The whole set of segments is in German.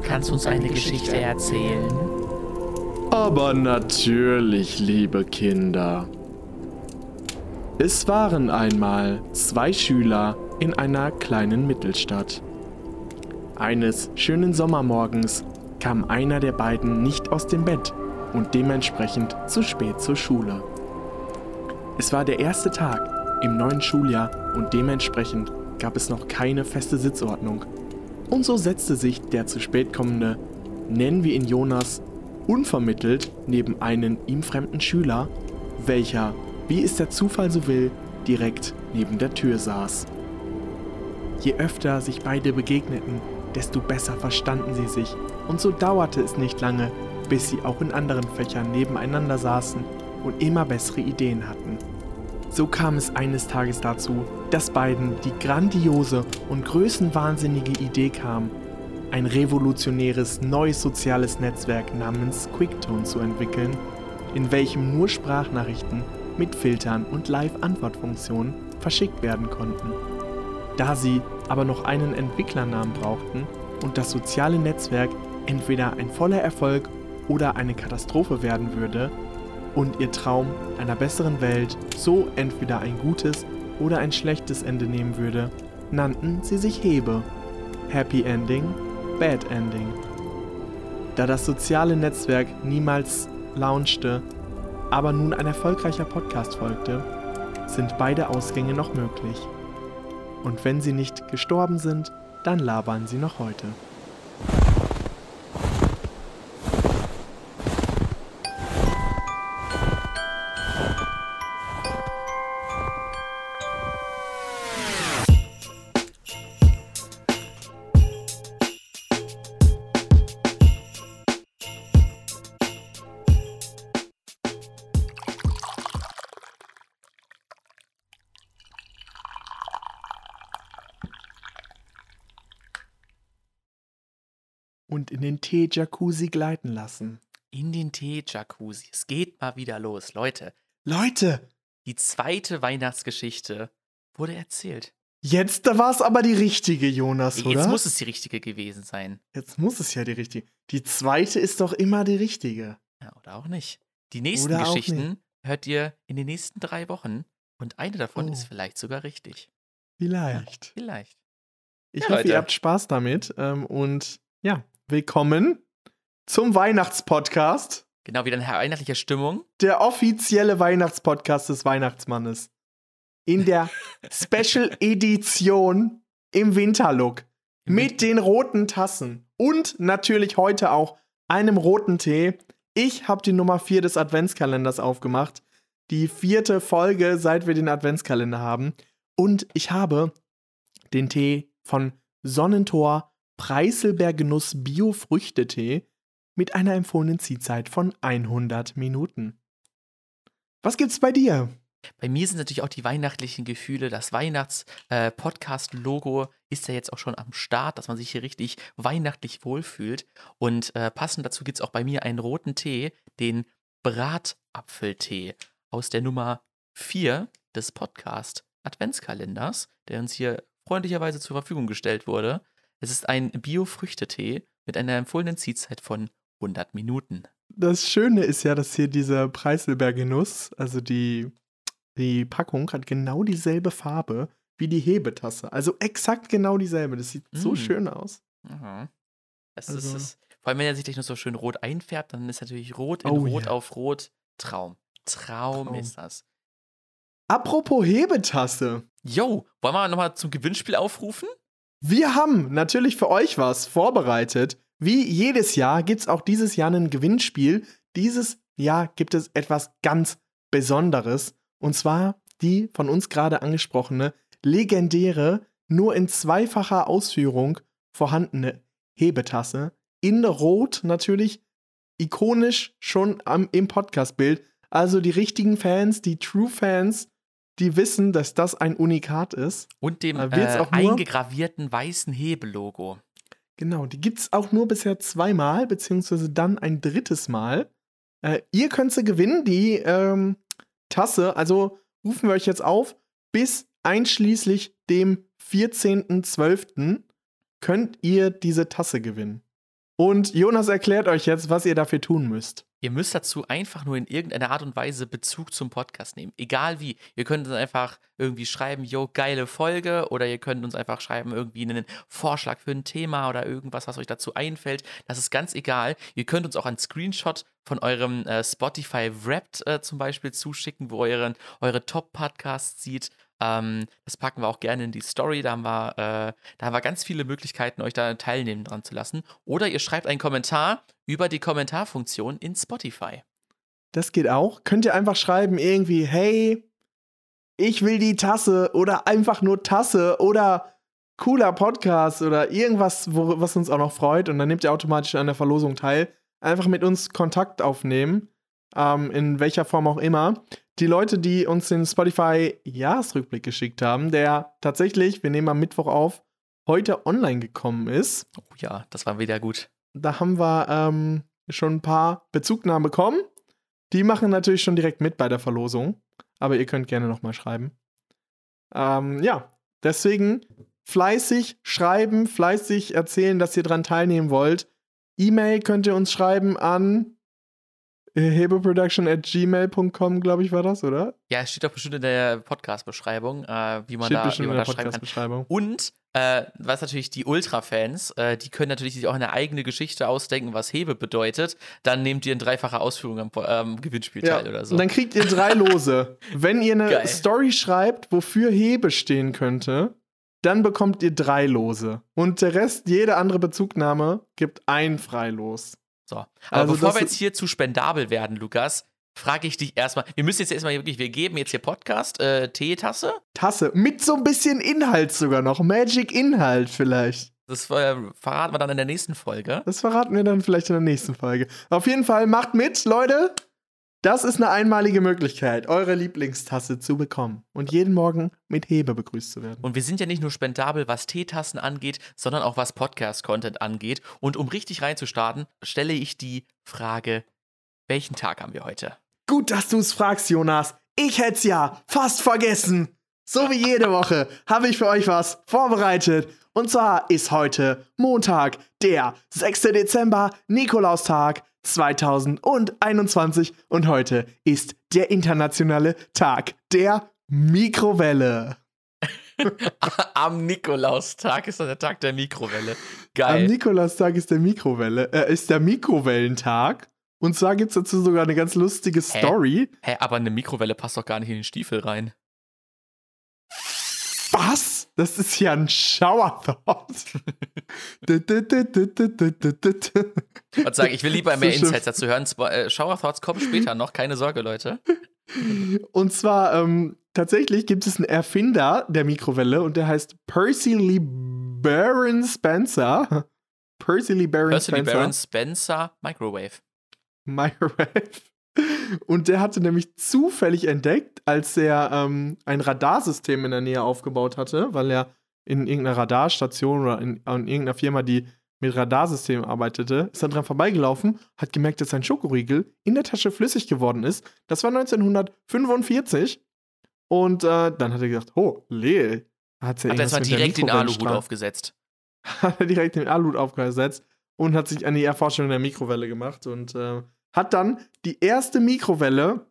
Kannst du uns eine Geschichte erzählen? Aber natürlich, liebe Kinder. Es waren einmal zwei Schüler in einer kleinen Mittelstadt. Eines schönen Sommermorgens kam einer der beiden nicht aus dem Bett und dementsprechend zu spät zur Schule. Es war der erste Tag im neuen Schuljahr und dementsprechend gab es noch keine feste Sitzordnung. Und so setzte sich der zu spät kommende, nennen wir ihn Jonas, unvermittelt neben einen ihm fremden Schüler, welcher, wie es der Zufall so will, direkt neben der Tür saß. Je öfter sich beide begegneten, desto besser verstanden sie sich, und so dauerte es nicht lange, bis sie auch in anderen Fächern nebeneinander saßen und immer bessere Ideen hatten. So kam es eines Tages dazu, dass beiden die grandiose und größenwahnsinnige Idee kam, ein revolutionäres neues soziales Netzwerk namens Quicktone zu entwickeln, in welchem nur Sprachnachrichten mit Filtern und Live-Antwortfunktionen verschickt werden konnten. Da sie aber noch einen Entwicklernamen brauchten und das soziale Netzwerk entweder ein voller Erfolg oder eine Katastrophe werden würde, und ihr Traum einer besseren Welt so entweder ein gutes oder ein schlechtes Ende nehmen würde, nannten sie sich Hebe. Happy Ending, Bad Ending. Da das soziale Netzwerk niemals launchte, aber nun ein erfolgreicher Podcast folgte, sind beide Ausgänge noch möglich. Und wenn sie nicht gestorben sind, dann labern sie noch heute. Den Tee-Jacuzzi gleiten lassen. In den Tee-Jacuzzi. Es geht mal wieder los. Leute, Leute, die zweite Weihnachtsgeschichte wurde erzählt. jetzt war es aber die richtige, Jonas, oder? Jetzt muss es die richtige gewesen sein. Jetzt muss es ja die richtige. Die zweite ist doch immer die richtige. Ja, oder auch nicht. Die nächsten Oder Geschichten hört ihr in den nächsten drei Wochen. Und eine davon Oh. ist vielleicht sogar richtig. Vielleicht. Vielleicht. Ich Ja, hoffe, Leute. ihr habt Spaß damit. Ähm, und ja, willkommen zum Weihnachtspodcast. Genau, wieder in weihnachtlicher Stimmung. Der offizielle Weihnachtspodcast des Weihnachtsmannes. In der Special Edition im Winterlook. Mit den roten Tassen. Und natürlich heute auch einem roten Tee. Ich habe die Nummer 4 des Adventskalenders aufgemacht. Die vierte Folge, seit wir den Adventskalender haben. Und ich habe den Tee von Sonnentor Preiselbeer Genuss Bio Früchtetee mit einer empfohlenen Ziehzeit von 100 Minuten. Was gibt's bei dir? Bei mir sind natürlich auch die weihnachtlichen Gefühle. Das Weihnachts-Podcast-Logo ist ja jetzt auch schon am Start, dass man sich hier richtig weihnachtlich wohlfühlt. Und äh, passend dazu gibt es auch bei mir einen roten Tee, den Bratapfeltee aus der Nummer 4 des Podcast-Adventskalenders, der uns hier freundlicherweise zur Verfügung gestellt wurde. Es ist ein Bio-Früchtetee mit einer empfohlenen Ziehzeit von 100 Minuten. Das Schöne ist ja, dass hier dieser Preiselbeer Genuss, also die, die Packung, hat genau dieselbe Farbe wie die Hebetasse. Also exakt genau dieselbe. Das sieht so Mm. schön aus. Mhm. Das Also- ist es. Vor allem, wenn er sich gleich noch so schön rot einfärbt, dann ist natürlich rot in Oh rot ja. auf rot. Traum. Traum, Traum. ist das. Apropos Hebetasse. Yo, wollen wir nochmal zum Gewinnspiel aufrufen? Wir haben natürlich für euch was vorbereitet. Wie jedes Jahr gibt es auch dieses Jahr ein Gewinnspiel. Dieses Jahr gibt es etwas ganz Besonderes. Und zwar die von uns gerade angesprochene, legendäre, nur in zweifacher Ausführung vorhandene Hebetasse. In Rot natürlich, ikonisch schon am, im Podcast-Bild. Also die richtigen Fans, die True-Fans, die wissen, dass das ein Unikat ist. Und dem äh, eingegravierten weißen Hebelogo. Genau, die gibt es auch nur bisher zweimal, beziehungsweise dann ein drittes Mal. Äh, ihr könnt sie gewinnen, die ähm, Tasse. Also rufen wir euch jetzt auf, bis einschließlich dem 14.12. könnt ihr diese Tasse gewinnen. Und Jonas erklärt euch jetzt, was ihr dafür tun müsst. Ihr müsst dazu einfach nur in irgendeiner Art und Weise Bezug zum Podcast nehmen. Egal wie. Ihr könnt uns einfach irgendwie schreiben, yo, geile Folge. Oder ihr könnt uns einfach schreiben, irgendwie einen Vorschlag für ein Thema oder irgendwas, was euch dazu einfällt. Das ist ganz egal. Ihr könnt uns auch einen Screenshot von eurem äh, Spotify Wrapped äh, zum Beispiel zuschicken, wo ihr euren, eure Top-Podcasts sieht. Ähm, das packen wir auch gerne in die Story. Da haben, wir, äh, da haben wir ganz viele Möglichkeiten, euch da teilnehmen dran zu lassen. Oder ihr schreibt einen Kommentar über die Kommentarfunktion in Spotify. Das geht auch. Könnt ihr einfach schreiben, irgendwie, hey, ich will die Tasse oder einfach nur Tasse oder cooler Podcast oder irgendwas, wo, was uns auch noch freut. Und dann nehmt ihr automatisch an der Verlosung teil. Einfach mit uns Kontakt aufnehmen, ähm, in welcher Form auch immer die Leute, die uns den Spotify-Jahresrückblick geschickt haben, der tatsächlich, wir nehmen am Mittwoch auf, heute online gekommen ist. Oh ja, das war wieder gut. Da haben wir ähm, schon ein paar Bezugnahmen bekommen. Die machen natürlich schon direkt mit bei der Verlosung. Aber ihr könnt gerne nochmal schreiben. Ähm, ja, deswegen fleißig schreiben, fleißig erzählen, dass ihr dran teilnehmen wollt. E-Mail könnt ihr uns schreiben an hebeproduction at gmail.com, glaube ich, war das, oder? Ja, es steht doch bestimmt in der Podcast-Beschreibung, äh, wie man steht da, wie man da schreiben kann. Und äh, was natürlich die Ultra-Fans, äh, die können natürlich sich auch eine eigene Geschichte ausdenken, was Hebe bedeutet. Dann nehmt ihr in dreifacher Ausführung am ähm, Gewinnspiel teil ja, oder so. Und dann kriegt ihr drei Lose. Wenn ihr eine Geil. Story schreibt, wofür Hebe stehen könnte, dann bekommt ihr drei Lose. Und der Rest, jede andere Bezugnahme, gibt ein Freilos. So. Aber also bevor wir jetzt hier zu spendabel werden, Lukas, frage ich dich erstmal. Wir müssen jetzt erstmal wirklich, wir geben jetzt hier Podcast, äh, Teetasse. Tasse. Mit so ein bisschen Inhalt sogar noch. Magic-Inhalt vielleicht. Das äh, verraten wir dann in der nächsten Folge. Das verraten wir dann vielleicht in der nächsten Folge. Auf jeden Fall macht mit, Leute. Das ist eine einmalige Möglichkeit, eure Lieblingstasse zu bekommen und jeden Morgen mit Hebe begrüßt zu werden. Und wir sind ja nicht nur spendabel, was Teetassen angeht, sondern auch was Podcast-Content angeht. Und um richtig reinzustarten, stelle ich die Frage: Welchen Tag haben wir heute? Gut, dass du es fragst, Jonas. Ich hätte es ja fast vergessen. So wie jede Woche habe ich für euch was vorbereitet. Und zwar ist heute Montag, der 6. Dezember, Nikolaustag. 2021 und heute ist der internationale Tag der Mikrowelle. Am Nikolaustag ist der Tag der Mikrowelle. Geil. Am Nikolaustag ist der Mikrowelle, äh, ist der Mikrowellentag. Und zwar gibt es dazu sogar eine ganz lustige Story. Hä? Hä, aber eine Mikrowelle passt doch gar nicht in den Stiefel rein. Was? Das ist ja ein Shower Thought. Was sagen, ich will lieber mehr Insights dazu hören. Äh, Shower Thoughts kommen später noch, keine Sorge, Leute. Und zwar, ähm, tatsächlich gibt es einen Erfinder der Mikrowelle und der heißt Percy Lee Baron Spencer. Percy Lee Baron Percy Spencer. Percy Lee Baron Spencer Microwave. Microwave. Und der hatte nämlich zufällig entdeckt, als er ähm, ein Radarsystem in der Nähe aufgebaut hatte, weil er in irgendeiner Radarstation oder in, in irgendeiner Firma, die mit Radarsystemen arbeitete, ist dann dran vorbeigelaufen, hat gemerkt, dass sein Schokoriegel in der Tasche flüssig geworden ist. Das war 1945. Und äh, dann hat er gesagt, oh, Leel. Hat er erstmal direkt den Aluhut aufgesetzt. hat er direkt den Aluhut aufgesetzt und hat sich an die Erforschung der Mikrowelle gemacht und äh, hat dann die erste Mikrowelle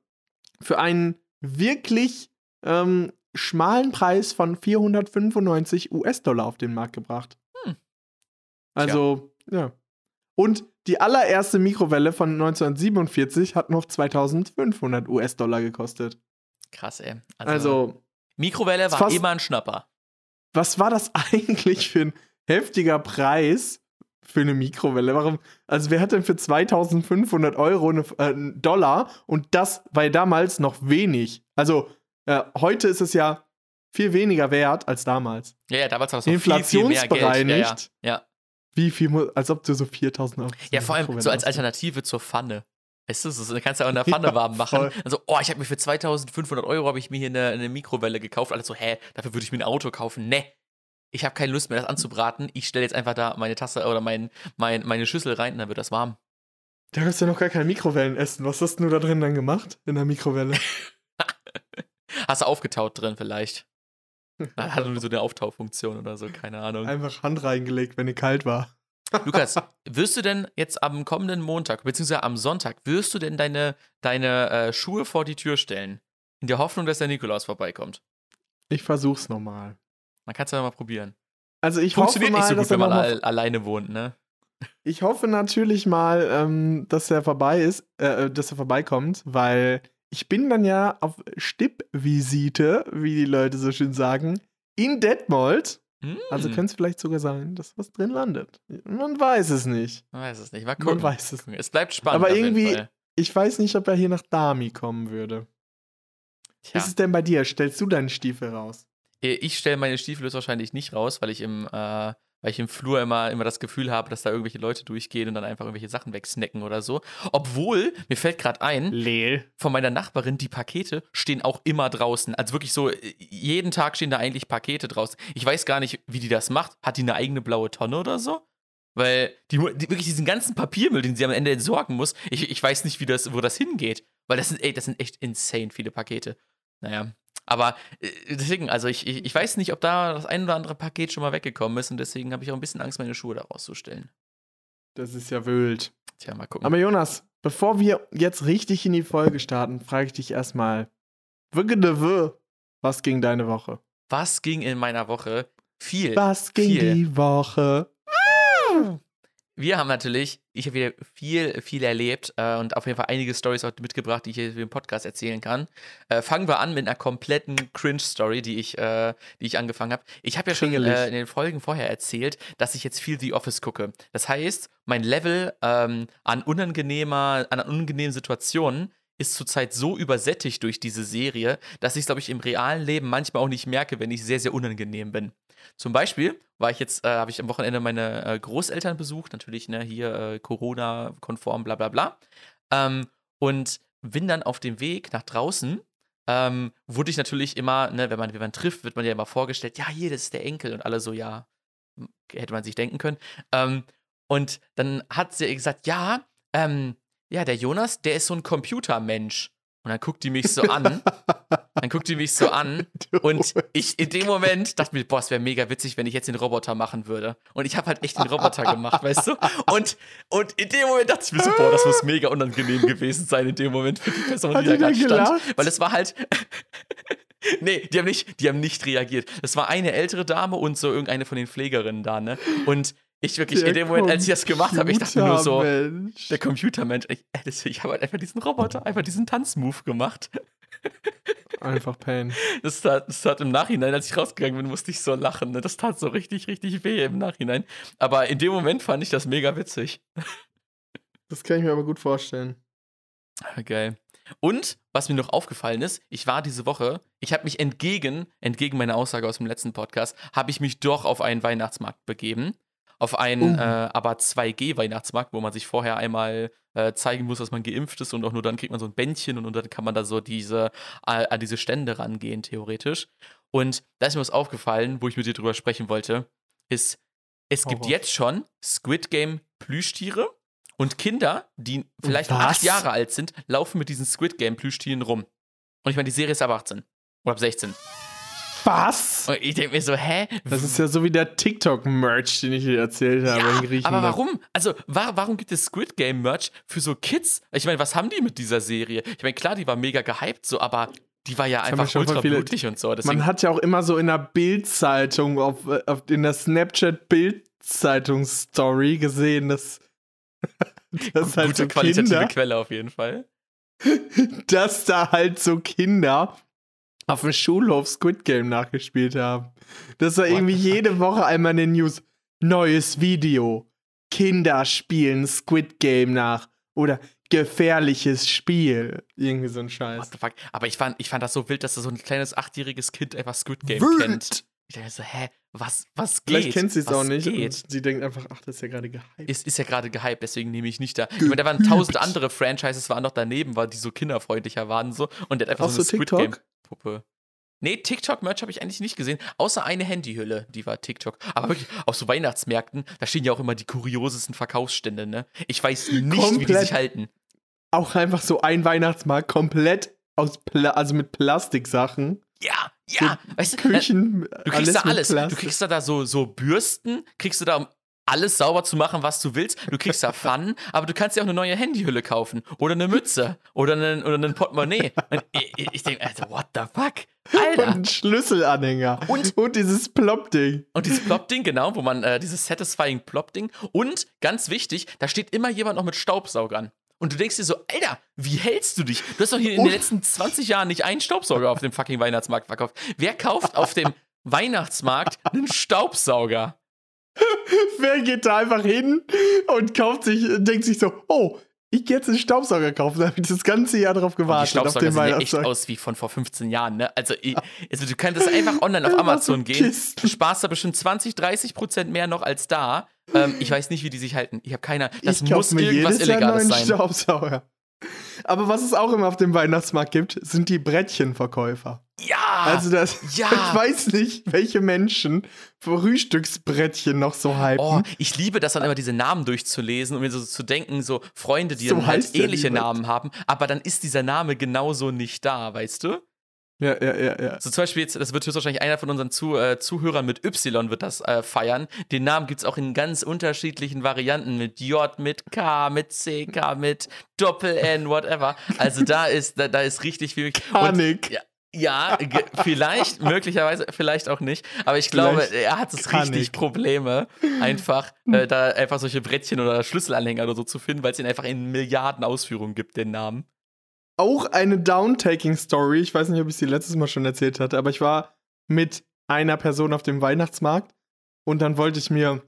für einen wirklich ähm, schmalen Preis von 495 US-Dollar auf den Markt gebracht. Hm. Also, Tja. ja. Und die allererste Mikrowelle von 1947 hat noch 2500 US-Dollar gekostet. Krass, ey. Also, also Mikrowelle war immer ein Schnapper. Was war das eigentlich für ein heftiger Preis für eine Mikrowelle? Warum? Also, wer hat denn für 2500 Euro eine, äh, einen Dollar und das war damals noch wenig? Also, äh, heute ist es ja viel weniger wert als damals. Ja, ja damals war es noch Inflationsbereinigt. Ja, ja, ja. Wie viel, als ob du so 4000 Euro. Ja, vor allem so als Alternative zur Pfanne. Weißt du, so, kannst du auch in der Pfanne ja, warm machen. Voll. Also, oh, ich habe mir für 2500 Euro habe ich mir hier eine, eine Mikrowelle gekauft. Alle so, hä, dafür würde ich mir ein Auto kaufen. Ne, ich habe keine Lust mehr, das anzubraten. Ich stelle jetzt einfach da meine Tasse oder mein, mein, meine Schüssel rein und dann wird das warm. Da hast du ja noch gar kein Mikrowellenessen. Was hast du da drin dann gemacht in der Mikrowelle? hast du aufgetaut drin vielleicht? Hat er nur so eine Auftauchfunktion oder so, keine Ahnung. Einfach Hand reingelegt, wenn die kalt war. Lukas, wirst du denn jetzt am kommenden Montag, beziehungsweise am Sonntag, wirst du denn deine, deine äh, Schuhe vor die Tür stellen? In der Hoffnung, dass der Nikolaus vorbeikommt. Ich versuch's nochmal. Man kann es ja mal probieren. Also ich hoffe Funktioniert mal, nicht so dass gut, er wenn man alleine wohnt, ne? Ich hoffe natürlich mal, ähm, dass er vorbei ist, äh, dass er vorbeikommt, weil ich bin dann ja auf Stippvisite, wie die Leute so schön sagen, in Detmold. Also Hm, könnte es vielleicht sogar sein, dass was drin landet. Man weiß es nicht. Man weiß es nicht. Mal Man gucken. weiß es nicht. Es bleibt spannend. Aber irgendwie-. Ich weiß nicht, ob er hier nach Dami kommen würde. Tja. ist es denn bei dir? Stellst du deinen Stiefel raus? Äh, Ich stelle meine Stiefel wahrscheinlich nicht raus, weil ich im, äh, weil ich im Flur immer, immer das Gefühl habe, dass da irgendwelche Leute durchgehen und dann einfach irgendwelche Sachen wegsnacken oder so. Obwohl, mir fällt gerade ein, Leel. von meiner Nachbarin, die Pakete stehen auch immer draußen. Also wirklich so, jeden Tag stehen da eigentlich Pakete draußen. Ich weiß gar nicht, wie die das macht. Hat die eine eigene blaue Tonne oder so? Weil die, die wirklich diesen ganzen Papiermüll, den sie am Ende entsorgen muss, ich, ich weiß nicht, wie das, wo das hingeht. Weil das sind, ey, das sind echt insane viele Pakete. Naja. Aber äh, deswegen, also ich, ich, ich weiß nicht, ob da das ein oder andere Paket schon mal weggekommen ist und deswegen habe ich auch ein bisschen Angst, meine Schuhe da rauszustellen. Das ist ja wild. Tja, mal gucken. Aber Jonas, bevor wir jetzt richtig in die Folge starten, frage ich dich erstmal, was ging deine Woche? Was ging in meiner Woche? Viel. Was ging viel. die Woche? Wir haben natürlich, ich habe wieder viel, viel erlebt äh, und auf jeden Fall einige Stories auch mitgebracht, die ich hier für den Podcast erzählen kann. Äh, fangen wir an mit einer kompletten Cringe-Story, die ich, äh, die ich angefangen habe. Ich habe ja schon äh, in den Folgen vorher erzählt, dass ich jetzt viel The Office gucke. Das heißt, mein Level ähm, an unangenehmer, an unangenehmen Situationen ist zurzeit so übersättigt durch diese Serie, dass ich, glaube ich, im realen Leben manchmal auch nicht merke, wenn ich sehr, sehr unangenehm bin. Zum Beispiel war ich jetzt, äh, habe ich am Wochenende meine äh, Großeltern besucht, natürlich, ne, hier äh, Corona-konform, bla bla bla. Ähm, und bin dann auf dem Weg nach draußen, ähm, wurde ich natürlich immer, ne, wenn man, man trifft, wird man ja immer vorgestellt, ja, hier, das ist der Enkel und alle so, ja, hätte man sich denken können. Ähm, und dann hat sie gesagt, ja, ähm, ja, der Jonas, der ist so ein Computermensch. Und dann guckt die mich so an. Dann guckt die mich so an. Und ich in dem Moment dachte mir, boah, es wäre mega witzig, wenn ich jetzt den Roboter machen würde. Und ich habe halt echt den Roboter gemacht, weißt du? Und, und in dem Moment dachte ich mir so, boah, das muss mega unangenehm gewesen sein in dem Moment für die Person, Hat die da gerade stand. Weil es war halt. nee, die haben, nicht, die haben nicht reagiert. Es war eine ältere Dame und so irgendeine von den Pflegerinnen da, ne? Und ich wirklich, in dem Moment, als ich das gemacht habe, ich dachte mir nur so, der Computermensch, ich, äh, das- ich habe halt einfach diesen Roboter, einfach diesen Tanzmove gemacht. Einfach Pain. Das tat, das tat im Nachhinein, als ich rausgegangen bin, musste ich so lachen. Ne? Das tat so richtig, richtig weh im Nachhinein. Aber in dem Moment fand ich das mega witzig. Das kann ich mir aber gut vorstellen. Ah, Geil. Und was mir noch aufgefallen ist, ich war diese Woche, ich habe mich entgegen, entgegen meiner Aussage aus dem letzten Podcast, habe ich mich doch auf einen Weihnachtsmarkt begeben. Auf einen Oh. äh, aber 2G-Weihnachtsmarkt, wo man sich vorher einmal äh, zeigen muss, dass man geimpft ist und auch nur dann kriegt man so ein Bändchen und, und dann kann man da so diese, äh, an diese Stände rangehen, theoretisch. Und da ist mir was aufgefallen, wo ich mit dir drüber sprechen wollte, ist, es gibt Horror. jetzt schon Squid Game Plüschtiere und Kinder, die vielleicht Was? acht Jahre alt sind, laufen mit diesen Squid Game Plüschtieren rum. Und ich meine, die Serie ist ab 18. Oder ab 16. Was? Und ich denke mir so, hä? Das ist ja so wie der TikTok-Merch, den ich dir erzählt habe in ja, Griechenland. aber warum? Also, wa warum gibt es Squid Game Merch für so Kids? Ich meine, was haben die mit dieser Serie? Ich meine, klar, die war mega gehypt, so, aber die war ja haben einfach ultra viele- blutig und so. Deswegen, Man hat ja auch immer so in der Bild-Zeitung, auf, auf, in der Snapchat-Bild-Zeitung-Story gesehen, dass, dass halt gute so qualitative Kinder, Quelle auf jeden Fall. dass da halt so Kinder auf dem Schulhof Squid Game nachgespielt haben. Das war irgendwie jede Woche einmal in den News. Neues Video. Kinder spielen Squid Game nach. Oder gefährliches Spiel. Irgendwie so ein Scheiß. What the fuck? Aber ich fand, ich fand das so wild, dass da so ein kleines achtjähriges Kind einfach Squid Game Wild. kennt. Ich dachte so, hä, was, was geht? Vielleicht kennt sie es auch nicht. Geht? Und sie denkt einfach, ach, das ist ja gerade gehypt. Ist, ist ja gerade gehypt, deswegen nehme ich nicht da. Ich meine, da waren tausend andere Franchises, waren noch daneben, weil die so kinderfreundlicher waren so. Und der hat einfach Auch so so Squid TikTok? Game-Puppe. Nee, TikTok-Merch habe ich eigentlich nicht gesehen, außer eine Handyhülle, die war TikTok. Aber wirklich, auf so Weihnachtsmärkten, da stehen ja auch immer die kuriosesten Verkaufsstände, ne? Ich weiß nicht, wie die Komplett. sich halten. Auch einfach so ein Weihnachtsmarkt komplett aus Pla also mit Plastiksachen. Ja, ja. Weißt du, Küchen, du kriegst da alles. Du kriegst da, da so, so Bürsten, kriegst du da, alles sauber zu machen, was du willst. Du kriegst da Pfannen, aber du kannst dir auch eine neue Handyhülle kaufen. Oder eine Mütze. Oder einen, oder einen Portemonnaie. Und ich, ich denke, also, what the fuck? Und Alter. ein Schlüsselanhänger. Und- und dieses Plop-Ding. Und dieses Plop-Ding, genau, wo man, äh, dieses Satisfying Plop-Ding. Und ganz wichtig, da steht immer jemand noch mit Staubsaugern. Und du denkst dir so, Alter, wie hältst du dich? Du hast doch hier in Und- den letzten 20 Jahren nicht einen Staubsauger auf dem fucking Weihnachtsmarkt verkauft. Wer kauft auf dem Weihnachtsmarkt einen Staubsauger? Wer geht da einfach hin und kauft sich, denkt sich so, oh, ich gehe jetzt einen Staubsauger kaufen. Da habe ich das ganze Jahr drauf Die gewartet. auf Staubsauger den sehen ja echt aus wie von vor 15 Jahren, ne? Also, ich, also du könntest einfach online auf Amazon gehen, du sparst da bestimmt 20, 30 Prozent mehr noch als da. Ähm, ich weiß nicht, wie die sich halten. Ich habe keine Das muss mir irgendwas Illegales neuen sein. Staubsauger. Aber was es auch immer auf dem Weihnachtsmarkt gibt, sind die Brettchenverkäufer. Ja! Also das, ja. ich weiß nicht, welche Menschen Frühstücksbrettchen noch so hypen. Oh, ich liebe das dann immer, diese Namen durchzulesen und mir so zu denken, so Freunde, die So dann halt ähnliche. Namen haben, aber dann ist dieser Name genauso nicht da, weißt du? Ja, ja, ja, ja. So zum Beispiel jetzt, das wird höchstwahrscheinlich einer von unseren Zu, äh, Zuhörern mit Y wird das äh, feiern. Den Namen gibt es auch in ganz unterschiedlichen Varianten, mit J, mit K, mit C, K, mit Doppel-N, whatever. Also da ist, da, da ist richtig viel. Und, Panik. ja, ja, ge- vielleicht, möglicherweise, vielleicht auch nicht. Aber ich glaube, Vielleicht er hat es richtig ich. Probleme, einfach äh, da einfach solche Brettchen oder Schlüsselanhänger oder so zu finden, weil es ihn einfach in Milliarden Ausführungen gibt, den Namen. Auch eine Downtaking-Story. Ich weiß nicht, ob ich sie letztes Mal schon erzählt hatte, aber ich war mit einer Person auf dem Weihnachtsmarkt und dann wollte ich mir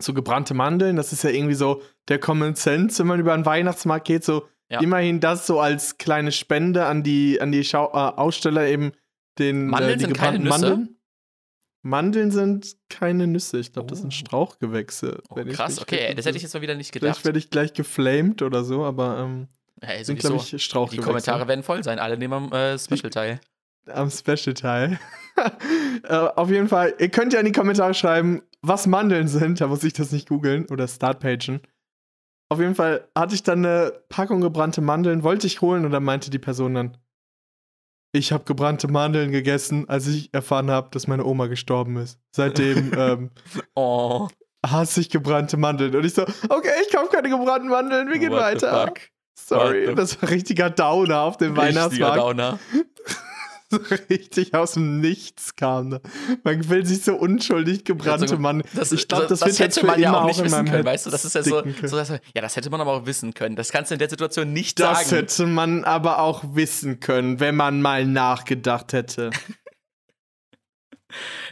so gebrannte Mandeln, das ist ja irgendwie so der Common Sense, wenn man über einen Weihnachtsmarkt geht, so Ja. immerhin das so als kleine Spende an die, an die Schau äh, Aussteller eben den Mandeln äh, die sind keine gebrannten Nüsse? Mandeln. Mandeln sind keine Nüsse. Ich glaube, das Oh. sind Strauchgewächse. Oh, wenn ich krass, okay, das hätte ich jetzt mal wieder nicht Vielleicht gedacht. werde ich gleich geflamed oder so, aber ähm, Hey, sind, glaube ich, Strauchgewächse. Die Kommentare werden voll sein, alle nehmen am äh, Special teil. am Special-Teil. äh, auf jeden Fall, ihr könnt ja in die Kommentare schreiben, was Mandeln sind. Da muss ich das nicht googeln oder Startpagen. Auf jeden Fall hatte ich dann eine Packung gebrannte Mandeln, wollte ich holen und dann meinte die Person dann, ich habe gebrannte Mandeln gegessen, als ich erfahren habe, dass meine Oma gestorben ist. Seitdem ähm, Oh, hasse ich gebrannte Mandeln. Und ich so, okay, ich kaufe keine gebrannten Mandeln, wir gehen what weiter. Sorry, das war richtiger Downer auf dem Richtiger Weihnachtsmarkt. Downer. so richtig aus dem Nichts kam. Man will sich so unschuldig gebrannte Also, Mann. Das, ich glaube, das, das jetzt hätte man ja auch nicht wissen können, weißt du? Das ist ja so, so dass, ja, das hätte man aber auch wissen können. Das kannst du in der Situation nicht Das sagen. hätte man aber auch wissen können, wenn man mal nachgedacht hätte.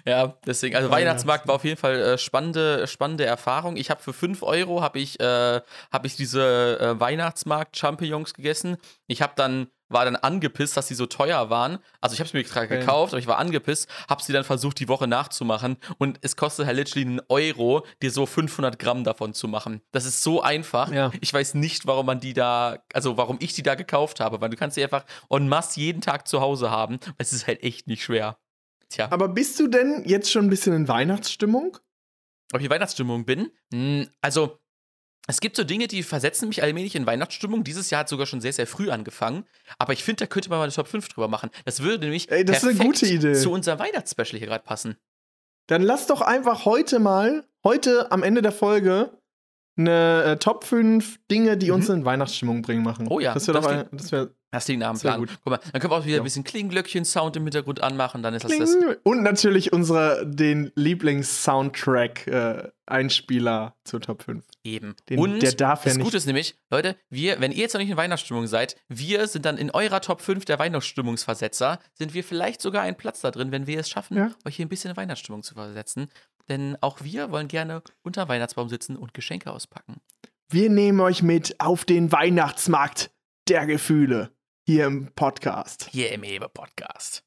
Ja, deswegen, also Weihnachtsmarkt. War auf jeden Fall äh, spannende, spannende Erfahrung. Ich habe für 5 Euro habe ich, äh, hab ich diese äh, Weihnachtsmarkt-Champignons gegessen. Ich habe dann, war dann angepisst, dass die so teuer waren. Also ich habe es mir gerade gekauft, aber ich war angepisst, habe sie dann versucht, die Woche nachzumachen. Und es kostet halt literally einen Euro, dir so 500 Gramm davon zu machen. Das ist so einfach. Ja. Ich weiß nicht, warum man die da, also warum ich die da gekauft habe, weil du kannst die einfach en masse jeden Tag zu Hause haben. Es ist halt echt nicht schwer. Tja. Aber bist du denn jetzt schon ein bisschen in Weihnachtsstimmung? ob ich in Weihnachtsstimmung bin. Hm, Also, es gibt so Dinge, die versetzen mich allmählich in Weihnachtsstimmung. Dieses Jahr hat sogar schon sehr, sehr früh angefangen. Aber ich finde, da könnte man mal eine Top 5 drüber machen. Das würde nämlich Ey, das ist eine perfekt gute Idee. zu unserem Weihnachtsspecial hier gerade passen. Dann lass doch einfach heute mal, heute am Ende der Folge, eine äh, Top 5 Dinge, die uns in Weihnachtsstimmung bringen, machen. Mhm. Oh ja, Das wäre doch das ein, das wär Hast du den Namen Das wär Plan? gut. Guck mal, dann können wir auch wieder Ja. ein bisschen Klingenglöckchen-Sound im Hintergrund anmachen. Dann ist das das. Und natürlich unsere, den Lieblings-Soundtrack-Einspieler zur Top 5. Eben. Den- und der darf ja das nicht- Gute ist nämlich, Leute, wir, wenn ihr jetzt noch nicht in Weihnachtsstimmung seid, wir sind dann in eurer Top 5 der Weihnachtsstimmungsversetzer, sind wir vielleicht sogar einen Platz da drin, wenn wir es schaffen, Ja. euch hier ein bisschen in Weihnachtsstimmung zu versetzen. Denn auch wir wollen gerne unter Weihnachtsbaum sitzen und Geschenke auspacken. Wir nehmen euch mit auf den Weihnachtsmarkt der Gefühle hier im Podcast. Hier im Hebe-Podcast.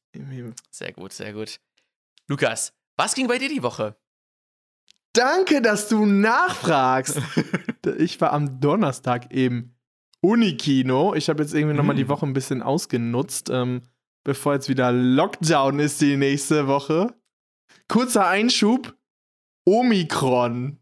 Sehr gut, sehr gut. Lukas, was ging bei dir die Woche? Danke, dass du nachfragst. ich war am Donnerstag im Unikino. Ich habe jetzt irgendwie nochmal Mm. die Woche ein bisschen ausgenutzt, ähm, bevor jetzt wieder Lockdown ist die nächste Woche. Kurzer Einschub. Omikron.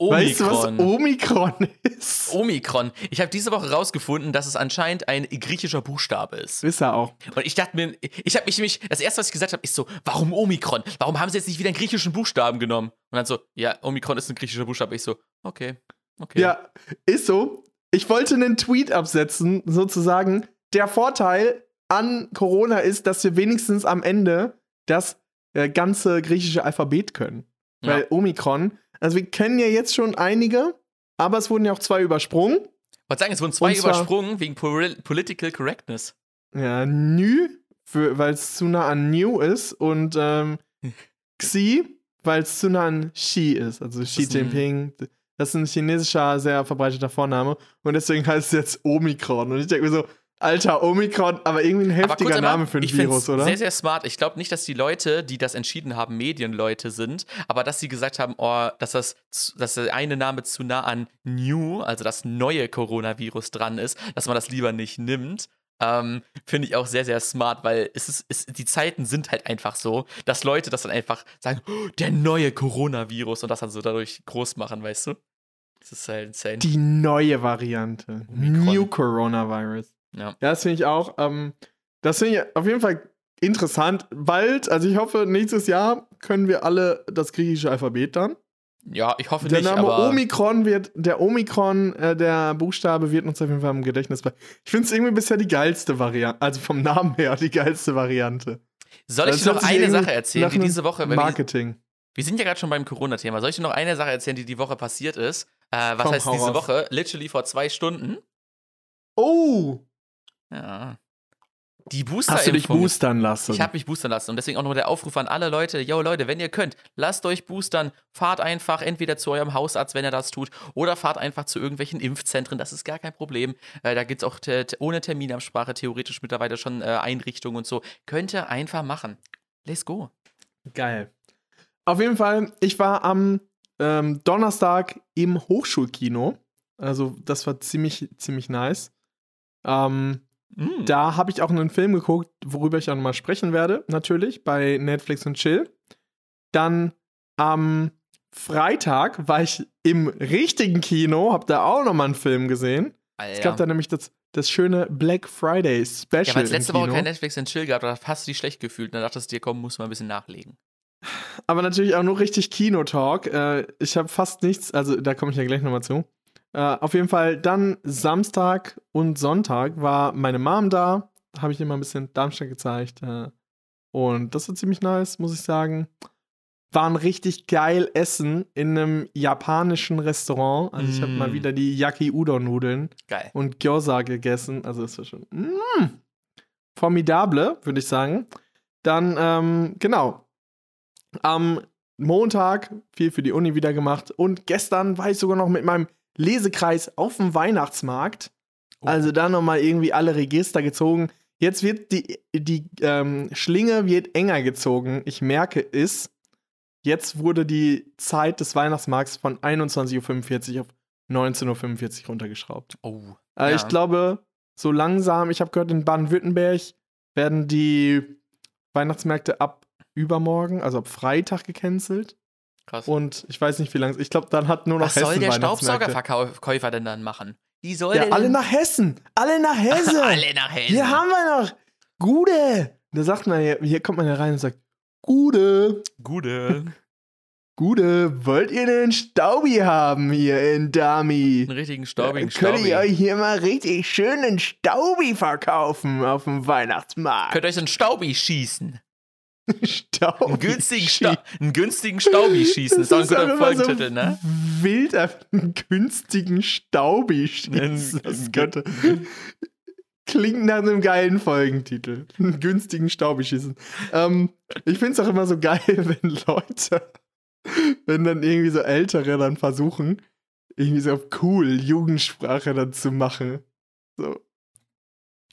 Weißt du, was Omikron. Omikron ist? Omikron. Ich habe diese Woche rausgefunden, dass es anscheinend ein griechischer Buchstabe ist. Ist er auch. Und ich dachte mir, ich habe mich nämlich, das erste, was ich gesagt habe, ist so, warum Omikron? Warum haben sie jetzt nicht wieder einen griechischen Buchstaben genommen? Und dann so, ja, Omikron ist ein griechischer Buchstabe. Ich so, okay, okay. Ja, ist so. Ich wollte einen Tweet absetzen, sozusagen. Der Vorteil an Corona ist, dass wir wenigstens am Ende das äh, ganze griechische Alphabet können. Ja. Weil Omikron, also wir kennen ja jetzt schon einige, aber es wurden ja auch zwei übersprungen. Ich wollte sagen, es wurden zwei übersprungen wegen Pol Political Correctness. Ja, Nü, weil es zu nah an New ist und ähm, Xi, weil es zu nah an Xi ist, also Xi ist Jinping. Das ist ein chinesischer, sehr verbreiteter Vorname und deswegen heißt es jetzt Omikron. Und ich denke mir so, Alter, Omikron, aber irgendwie ein heftiger kurz Name für ein Virus, oder? Sehr, sehr smart. Ich glaube nicht, dass die Leute, die das entschieden haben, Medienleute sind, aber dass sie gesagt haben, oh, dass, das, dass der eine Name zu nah an New, also das neue Coronavirus dran ist, dass man das lieber nicht nimmt. Ähm, Finde ich auch sehr, sehr smart, weil es ist, es, die Zeiten sind halt einfach so, dass Leute das dann einfach sagen, oh, der neue Coronavirus und das dann so dadurch groß machen, weißt du? Das ist halt insane. Die neue Variante. Omikron. New Coronavirus. Ja. Ja, das finde ich auch. Ähm, das finde ich auf jeden Fall interessant. Bald, also ich hoffe, nächstes Jahr können wir alle das griechische Alphabet dann. ja, ich hoffe Der nicht, Name aber Omikron wird, der Omikron, äh, der Buchstabe wird uns auf jeden Fall im Gedächtnis bleiben. Ich finde es irgendwie bisher die geilste Variante, also vom Namen her die geilste Variante. soll ich dir noch eine Sache erzählen, die diese Woche, weil wir, Marketing. wir sind ja gerade schon beim Corona-Thema, soll ich dir noch eine Sache erzählen, die die Woche passiert ist? Äh, was Komm, heißt diese. Woche? Literally vor zwei Stunden. Oh! Ja. Die Hast du dich boostern lassen? Ich habe mich boostern lassen und deswegen auch nochmal der Aufruf an alle Leute, yo Leute, wenn ihr könnt, lasst euch boostern, fahrt einfach entweder zu eurem Hausarzt, wenn er das tut, oder fahrt einfach zu irgendwelchen Impfzentren, das ist gar kein Problem. Äh, da gibt es auch ohne Terminabsprache theoretisch mittlerweile schon äh, Einrichtungen und so. Könnt ihr einfach machen. Let's go. Geil. Auf jeden Fall, ich war am ähm, Donnerstag im Hochschulkino. Also, das war ziemlich, ziemlich nice. Ähm, Mm. Da habe ich auch einen Film geguckt, worüber ich auch nochmal sprechen werde, natürlich, bei Netflix und Chill. Dann am Freitag war ich im richtigen Kino, habe da auch nochmal einen Film gesehen. Es gab da nämlich das, das schöne Black Friday Special. ja, weil es letzte Woche kein Netflix und Chill gab, da hast du dich schlecht gefühlt. Und dann dachtest du dir, komm, muss mal ein bisschen nachlegen. Aber natürlich auch nur richtig Kino-Talk. Äh, ich habe fast nichts, also da komme ich ja gleich nochmal zu. Äh, auf jeden Fall dann Samstag und Sonntag war meine Mom da. Habe ich ihr mal ein bisschen Darmstadt gezeigt. Äh, und das war ziemlich nice, muss ich sagen. War ein richtig geil Essen in einem japanischen Restaurant. Also ich habe Mm. mal wieder die Yaki Udon Nudeln Geil. und Gyoza gegessen. Also das war schon mm, formidable, würde ich sagen. Dann, ähm, genau. Am Montag viel für die Uni wieder gemacht. Und gestern war ich sogar noch mit meinem Lesekreis auf dem Weihnachtsmarkt. Oh. Also da nochmal irgendwie alle Register gezogen. Jetzt wird die, die ähm, Schlinge wird enger gezogen. Ich merke es. Jetzt wurde die Zeit des Weihnachtsmarkts von 21.45 Uhr auf 19.45 Uhr runtergeschraubt. Oh. Äh, Ja. Ich glaube, so langsam, ich habe gehört, in Baden-Württemberg werden die Weihnachtsmärkte ab übermorgen, also ab Freitag gecancelt. Krass. Und ich weiß nicht, wie lange. Ich glaube, dann hat nur noch Was soll Hessen der Weihnachtsmärkte. Staubsaugerverkäufer denn dann machen? Die soll Ja, der alle nach Hessen. Alle nach Hessen. alle nach Hessen. Hier haben wir noch Gude. Da sagt man ja, hier kommt man ja rein und sagt, Gude, Gute. Gude, wollt ihr den Staubi haben hier in Dami? Einen richtigen staubigen Könnt Staubi. ihr euch hier mal richtig schönen Staubi verkaufen auf dem Weihnachtsmarkt? Könnt euch so einen Staubi schießen. Staubi. Einen günstigen, Sta einen günstigen Staubi schießen. Das ist auch ein guter einfach Folgentitel, ne? Wild einfach einen günstigen Staubi schießen. Das könnte. Klingt nach einem geilen Folgentitel. Einen günstigen Staubi schießen. Ähm, ich finde es auch immer so geil, wenn Leute, wenn dann irgendwie so Ältere dann versuchen, irgendwie so auf cool Jugendsprache dann zu machen. So.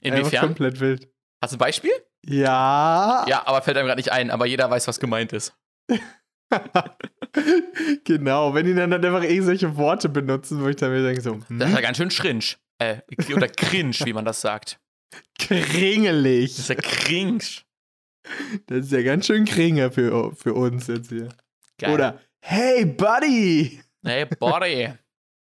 Einfach Inwiefern? komplett wild. Hast du ein Beispiel? Ja. Ja, aber fällt einem gerade nicht ein, aber jeder weiß, was gemeint ist. genau, wenn die dann, dann einfach irgendwelche Worte benutzen, wo ich dann mir denke, so, hm, Das ist ja ganz schön cringe. Äh, oder cringe, wie man das sagt. kringelig. Das ist ja cringe. Das ist ja ganz schön kringe für, für uns jetzt hier. Geil. Oder, hey Buddy, Hey, Body.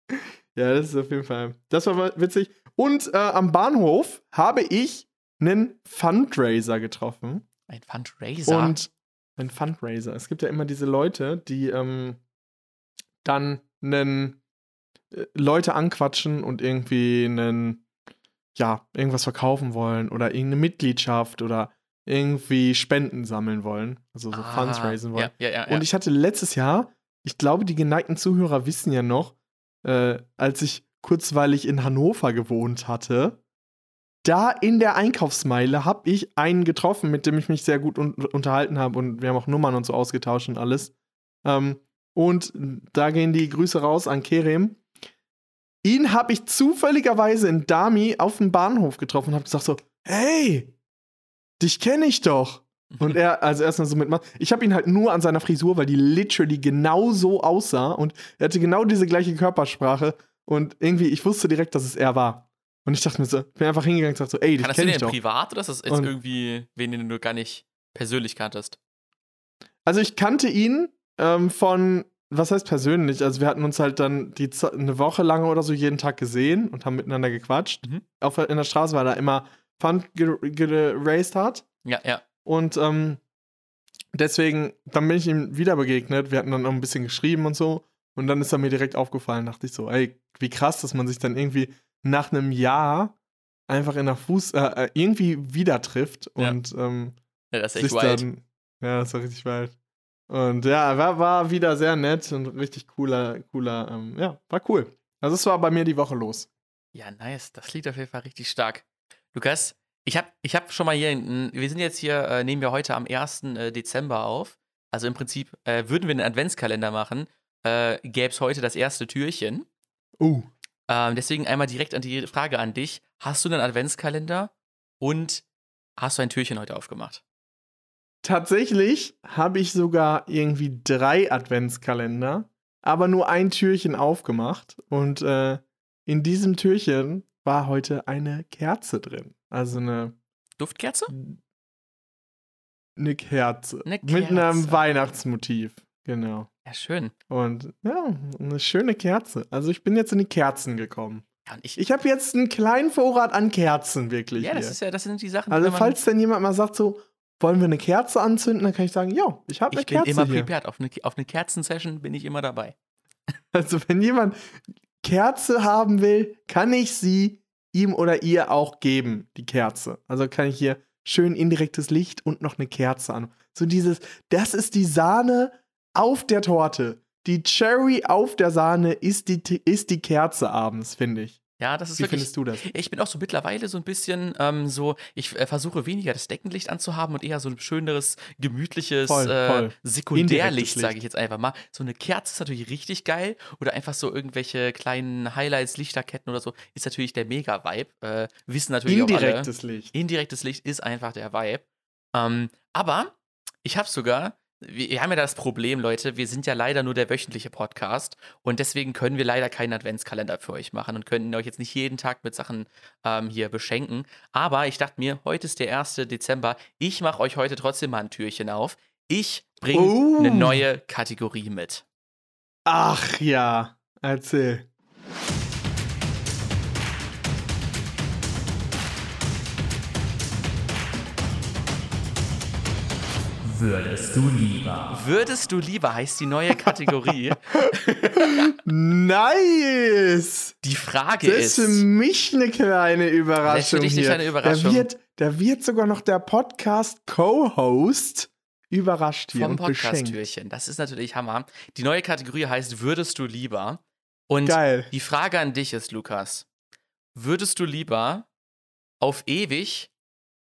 Ja, das ist auf jeden Fall. Das war witzig. Und äh, am Bahnhof habe ich einen Fundraiser getroffen. Ein Fundraiser? Und ein Fundraiser. Es gibt ja immer diese Leute, die ähm, dann einen äh, Leute anquatschen und irgendwie einen, ja, irgendwas verkaufen wollen oder irgendeine Mitgliedschaft oder irgendwie Spenden sammeln wollen. Also so Ah, Funds raisen wollen. Ja, ja, ja. Und ich hatte letztes Jahr, ich glaube, die geneigten Zuhörer wissen ja noch, äh, als ich kurzweilig in Hannover gewohnt hatte, da in der Einkaufsmeile habe ich einen getroffen, mit dem ich mich sehr gut un unterhalten habe und wir haben auch Nummern und so ausgetauscht und alles. Ähm, und da gehen die Grüße raus an Kerem. Ihn habe ich zufälligerweise in Dami auf dem Bahnhof getroffen und habe gesagt so, hey, dich kenne ich doch. Und er, also erstmal so mit, ich habe ihn halt nur an seiner Frisur, weil die literally genau so aussah und er hatte genau diese gleiche Körpersprache und irgendwie, ich wusste direkt, dass es er war. Und ich dachte mir so, bin einfach hingegangen und sagte so, ey, dich Kannst du kenn den ich doch. privat oder ist das jetzt Und- irgendwie, wen den du gar nicht persönlich kanntest? Also ich kannte ihn ähm, von, was heißt persönlich? Also wir hatten uns halt dann die, Ze- eine Woche lang oder so jeden Tag gesehen und haben miteinander gequatscht. Mhm. Auf, in der Straße, weil er immer Fun ge- geraced hat. Ja, ja. Und ähm, deswegen, dann bin ich ihm wieder begegnet. Wir hatten dann noch ein bisschen geschrieben und so. Und dann ist er mir direkt aufgefallen, dachte ich so, ey, wie krass, dass man sich dann irgendwie nach einem Jahr einfach in der Fuß, äh, äh, irgendwie wieder trifft Ja. und ähm, ja das ist echt sich wild. dann. Ja, das war richtig wild. Und ja, war, war wieder sehr nett und richtig cooler, cooler, ähm, ja, war cool. Also es war bei mir die Woche los. Ja, nice. Das liegt auf jeden Fall richtig stark. Lukas, ich habe ich hab schon mal hier, n- wir sind jetzt hier, äh, nehmen wir heute am 1. äh, Dezember auf. Also im Prinzip äh, würden wir einen Adventskalender machen, äh, gäbe es heute das erste Türchen. Uh. Ähm, deswegen einmal direkt an die Frage an dich. Hast du einen Adventskalender und hast du ein Türchen heute aufgemacht? Tatsächlich habe ich sogar irgendwie drei Adventskalender, aber nur ein Türchen aufgemacht. Und äh, in diesem Türchen war heute eine Kerze drin. Also eine, Duftkerze? eine Kerze. Eine Mit einem Kerze. Weihnachtsmotiv. Genau. Ja, schön. Und ja, eine schöne Kerze. Also ich bin jetzt in die Kerzen gekommen. Ja, ich, Ich habe jetzt einen kleinen Vorrat an Kerzen wirklich ja, das hier. ist ja, das sind die Sachen, also falls denn jemand mal sagt so, wollen wir eine Kerze anzünden, dann kann ich sagen, ja, ich habe eine ich bin Kerze immer hier. prepared. Auf eine, auf eine Kerzensession bin ich immer dabei. Also wenn jemand Kerze haben will, kann ich sie ihm oder ihr auch geben, die Kerze. Also kann ich hier schön indirektes Licht und noch eine Kerze an. So dieses, das ist die Sahne auf der Torte. Die Cherry auf der Sahne ist die, ist die Kerze abends, finde ich. Ja, das ist Wie wirklich. findest du das? Ich bin auch so mittlerweile so ein bisschen ähm, so, ich äh, versuche weniger das Deckenlicht anzuhaben und eher so ein schöneres, gemütliches Voll, äh, voll. Sekundärlicht, Indirektes sage ich jetzt einfach mal. So eine Kerze ist natürlich richtig geil oder einfach so irgendwelche kleinen Highlights, Lichterketten oder so, ist natürlich der Mega-Vibe. Äh, wissen natürlich auch alle. Indirektes Licht. Indirektes Licht ist einfach der Vibe. Ähm, aber ich habe sogar, wir, haben ja das Problem, Leute, wir sind ja leider nur der wöchentliche Podcast und deswegen können wir leider keinen Adventskalender für euch machen und können euch jetzt nicht jeden Tag mit Sachen ähm, hier beschenken. Aber ich dachte mir, heute ist der 1. Dezember. Ich mache euch heute trotzdem mal ein Türchen auf. Ich bringe Oh. eine neue Kategorie mit. Ach ja, erzähl. Würdest du lieber? Würdest du lieber heißt die neue Kategorie. Nice! die Frage Das ist. ist für mich eine kleine Überraschung. Das ist für dich eine kleine Überraschung. Da wird, da wird sogar noch der Podcast-Co-Host überrascht hier vom. Podcast-Türchen. Das ist natürlich Hammer. Die neue Kategorie heißt Würdest du lieber? Und Geil. die Frage an dich ist, Lukas, würdest du lieber auf ewig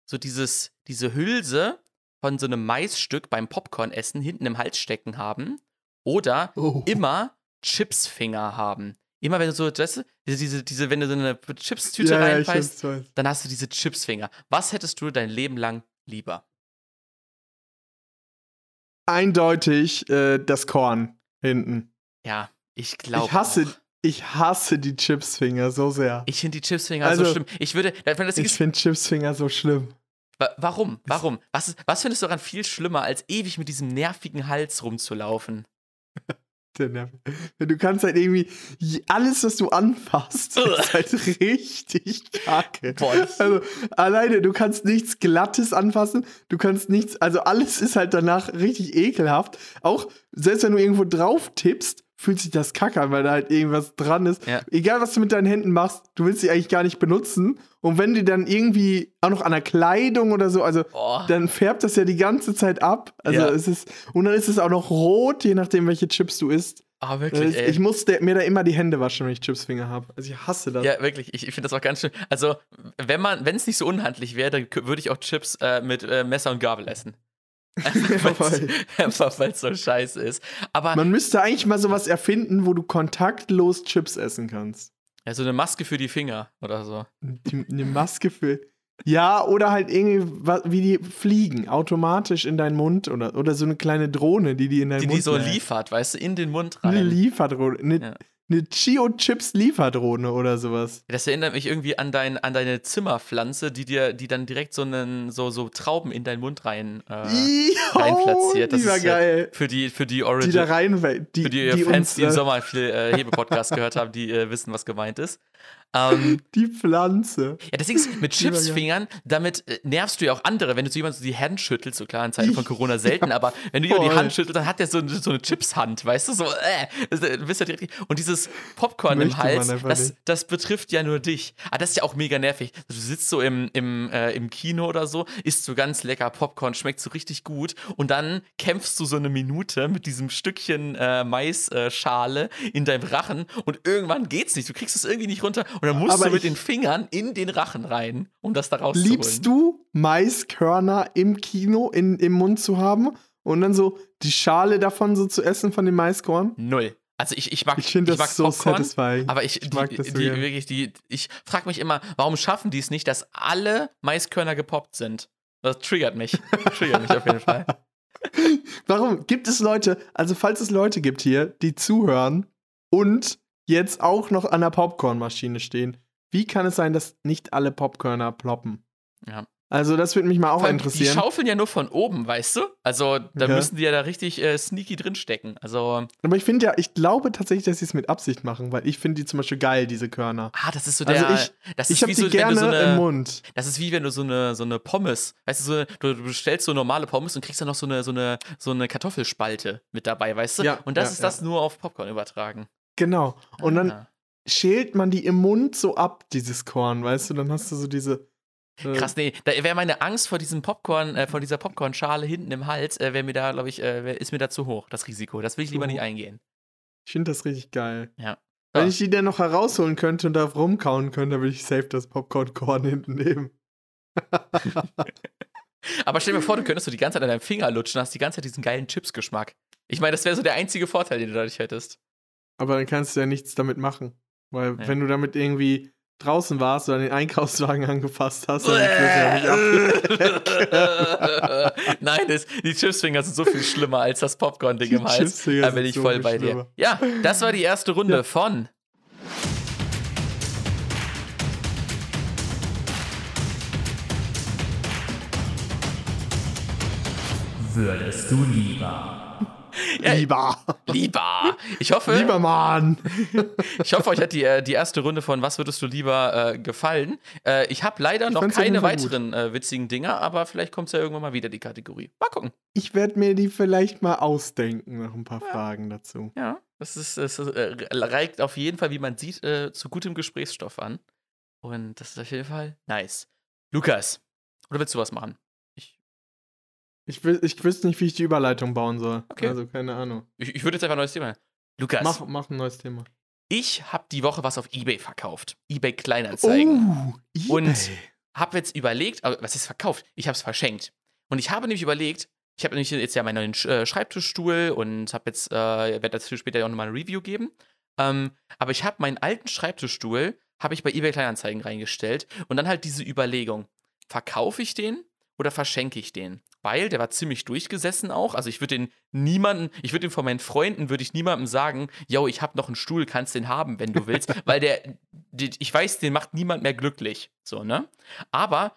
so dieses, diese Hülse von so einem Maisstück beim Popcorn-Essen hinten im Hals stecken haben oder Oh. immer Chipsfinger haben? Immer wenn du so, weißt du, diese, diese, diese wenn du so eine Chipstüte ja, ja, reinbeißt, weiß. dann hast du diese Chipsfinger. Was hättest du dein Leben lang lieber? Eindeutig äh, das Korn hinten. Ja, ich glaube. Ich hasse, Auch. ich hasse die Chipsfinger so sehr. Ich finde die Chipsfinger Also, so schlimm. Ich würde, wenn das Ich finde Chipsfinger so schlimm. Wa- warum? Warum? Was, was findest du daran viel schlimmer, als ewig mit diesem nervigen Hals rumzulaufen? Der nervt. Du kannst halt irgendwie alles, was du anfasst, ist halt richtig kacke. Boah, Also alleine, du kannst nichts Glattes anfassen, du kannst nichts, also alles ist halt danach richtig ekelhaft. Auch selbst wenn du irgendwo drauf tippst, fühlt sich das kacke an, weil da halt irgendwas dran ist. Ja. Egal, was du mit deinen Händen machst, du willst sie eigentlich gar nicht benutzen. Und wenn die dann irgendwie auch noch an der Kleidung oder so, also Boah. dann färbt das ja die ganze Zeit ab. Also Ja. es ist, und dann ist es auch noch rot, je nachdem, welche Chips du isst. Ah, wirklich, ey. Ich muss mir da immer die Hände waschen, wenn ich Chipsfinger habe. Also ich hasse das. Ja, wirklich. Ich, ich finde das auch ganz schön. Also, wenn man, wenn es nicht so unhandlich wäre, dann würde ich auch Chips äh, mit äh, Messer und Gabel essen. Einfach weil weil's so scheiße ist. Aber Man müsste eigentlich mal sowas erfinden, wo du kontaktlos Chips essen kannst. Ja, so eine Maske für die Finger oder so. Die, eine Maske für. Ja, oder halt irgendwie, wie die fliegen, automatisch in deinen Mund oder, oder so eine kleine Drohne, die die in deinen Die Mund die so lädt. liefert, weißt du, in den Mund Eine rein. Lieferdrohne. Eine, Ja. Eine Chio-Chips-Lieferdrohne oder sowas. Das erinnert mich irgendwie an, dein, an deine Zimmerpflanze, die dir, die dann direkt so, einen, so, so Trauben in deinen Mund rein, äh, rein platziert. Das Die war ist, äh, geil. Für die, für die Die Origin. da rein, die, für die, die Fans, uns, die im äh, Sommer viel äh, Hebe-Podcast gehört haben, die äh, wissen, was gemeint ist. Ähm, Die Pflanze. ja, deswegen ist mit. Chipsfingern, damit äh, nervst du ja auch andere, wenn du so jemand so die Hand schüttelst, so klar in Zeiten von Corona selten, aber wenn du jemand die. Hand schüttelst, dann hat der so, so eine Chipshand, weißt du, so, äh, du bist ja direkt, und dieses Popcorn im Möchte man Hals, das, das betrifft ja nur dich. Ah, das ist ja auch mega nervig. Du sitzt so im, im, äh, im Kino oder so, isst so ganz lecker Popcorn, schmeckt so richtig gut und dann kämpfst du so eine Minute mit diesem Stückchen äh, Maisschale in deinem Rachen und irgendwann geht's nicht. Du kriegst es irgendwie nicht runter und dann musst Aber du mit den Fingern in den Rachen rein, um das da rauszuholen. Liebst du Maiskörner im Kino in, im Mund zu haben und dann so die Schale davon so zu essen von dem Maiskorn? Null. Also ich, ich mag, Ich finde mag das so Popcorn, satisfying. aber ich, Ich die, mag das so die, gern. wirklich, die, ich frage mich immer, warum schaffen die es nicht, dass alle Maiskörner gepoppt sind? Das triggert mich. triggert mich auf jeden Fall. Warum gibt es Leute, also falls es Leute gibt hier, die zuhören und jetzt auch noch an der Popcornmaschine stehen, wie kann es sein, dass nicht alle Popcorner ploppen? Ja. Also das würde mich mal auch allem, Die interessieren. schaufeln ja nur von oben, weißt du? Also da Ja. müssen die ja da richtig äh, sneaky drinstecken. Also, Aber ich finde ja, ich glaube tatsächlich, dass sie es mit Absicht machen, weil ich finde die zum Beispiel geil, diese Körner. ah, das ist so Also der. ich- das Ich habe die so, gerne so eine, im Mund. Das ist wie wenn du so eine, so eine Pommes, weißt du, so, eine- du, bestellst so normale Pommes und kriegst dann noch so eine, so eine, so eine Kartoffelspalte mit dabei, weißt du? Ja, und das ja, ist das nur auf Popcorn übertragen. Genau. Und dann Ah. schält man die im Mund so ab, dieses Korn, weißt du? Dann hast du so diese. äh, Krass, nee, da wäre meine Angst vor diesem Popcorn, äh, vor dieser Popcornschale hinten im Hals, äh, wäre mir da, glaube ich, äh, wär, ist mir da zu hoch, das Risiko. Das will ich lieber nicht eingehen. Ich finde das richtig geil. Ja. Wenn Ja. ich die dann noch herausholen könnte und darauf rumkauen könnte, dann würde ich safe das Popcorn-Korn hinten nehmen. Aber stell dir vor, du könntest so die ganze Zeit an deinem Finger lutschen, hast die ganze Zeit diesen geilen Chips-Geschmack. Ich meine, das wäre so der einzige Vorteil, den du dadurch hättest. Aber dann kannst du ja nichts damit machen. Weil Ja. wenn du damit irgendwie draußen warst oder den Einkaufswagen angefasst hast, dann kriegst du ja nicht ab. Nein, das, die Chipsfinger sind so viel schlimmer als das Popcorn-Ding im Hals. Da bin ich so voll bei dir. schlimmer. Ja, das war die erste Runde Ja. von Würdest du lieber? Ja, Lieber. Lieber. Ich hoffe, Lieber Mann. ich hoffe, euch hat die, äh, die erste Runde von Was würdest du lieber äh, gefallen. Äh, ich habe leider Ich noch keine weiteren äh, witzigen Dinger, aber vielleicht kommt es ja irgendwann mal wieder, die Kategorie. Mal gucken. Ich werde mir die vielleicht mal ausdenken, noch ein paar Fragen dazu. Ja, das ist, äh, reicht auf jeden Fall, wie man sieht, zu gutem Gesprächsstoff an. Und das ist auf jeden Fall nice. Lukas, oder willst du was machen? Ich, Ich, will, ich wüsste nicht, wie ich die Überleitung bauen soll. Okay. Also keine Ahnung. ich, ich würde jetzt einfach ein neues Thema. Lukas, Mach, mach ein neues Thema. ich habe die Woche was auf Ebay verkauft. Ebay Kleinanzeigen. Oh, Und- eBay. Habe jetzt überlegt, aber was ist verkauft? Ich habe es verschenkt. Und ich habe nämlich überlegt, ich habe nämlich jetzt ja meinen neuen Sch- äh, Schreibtischstuhl und habe jetzt, äh, werde dazu später ja auch nochmal ein Review geben. Ähm, aber ich habe meinen alten Schreibtischstuhl, habe ich bei eBay Kleinanzeigen reingestellt und dann halt diese Überlegung, verkaufe ich den oder verschenke ich den? Weil der war ziemlich durchgesessen auch. Also ich würde den niemanden, ich würde den von meinen Freunden, würde ich niemandem sagen, yo, ich habe noch einen Stuhl, kannst den haben, wenn du willst. weil der, die, ich weiß, den macht niemand mehr glücklich. So, ne? Aber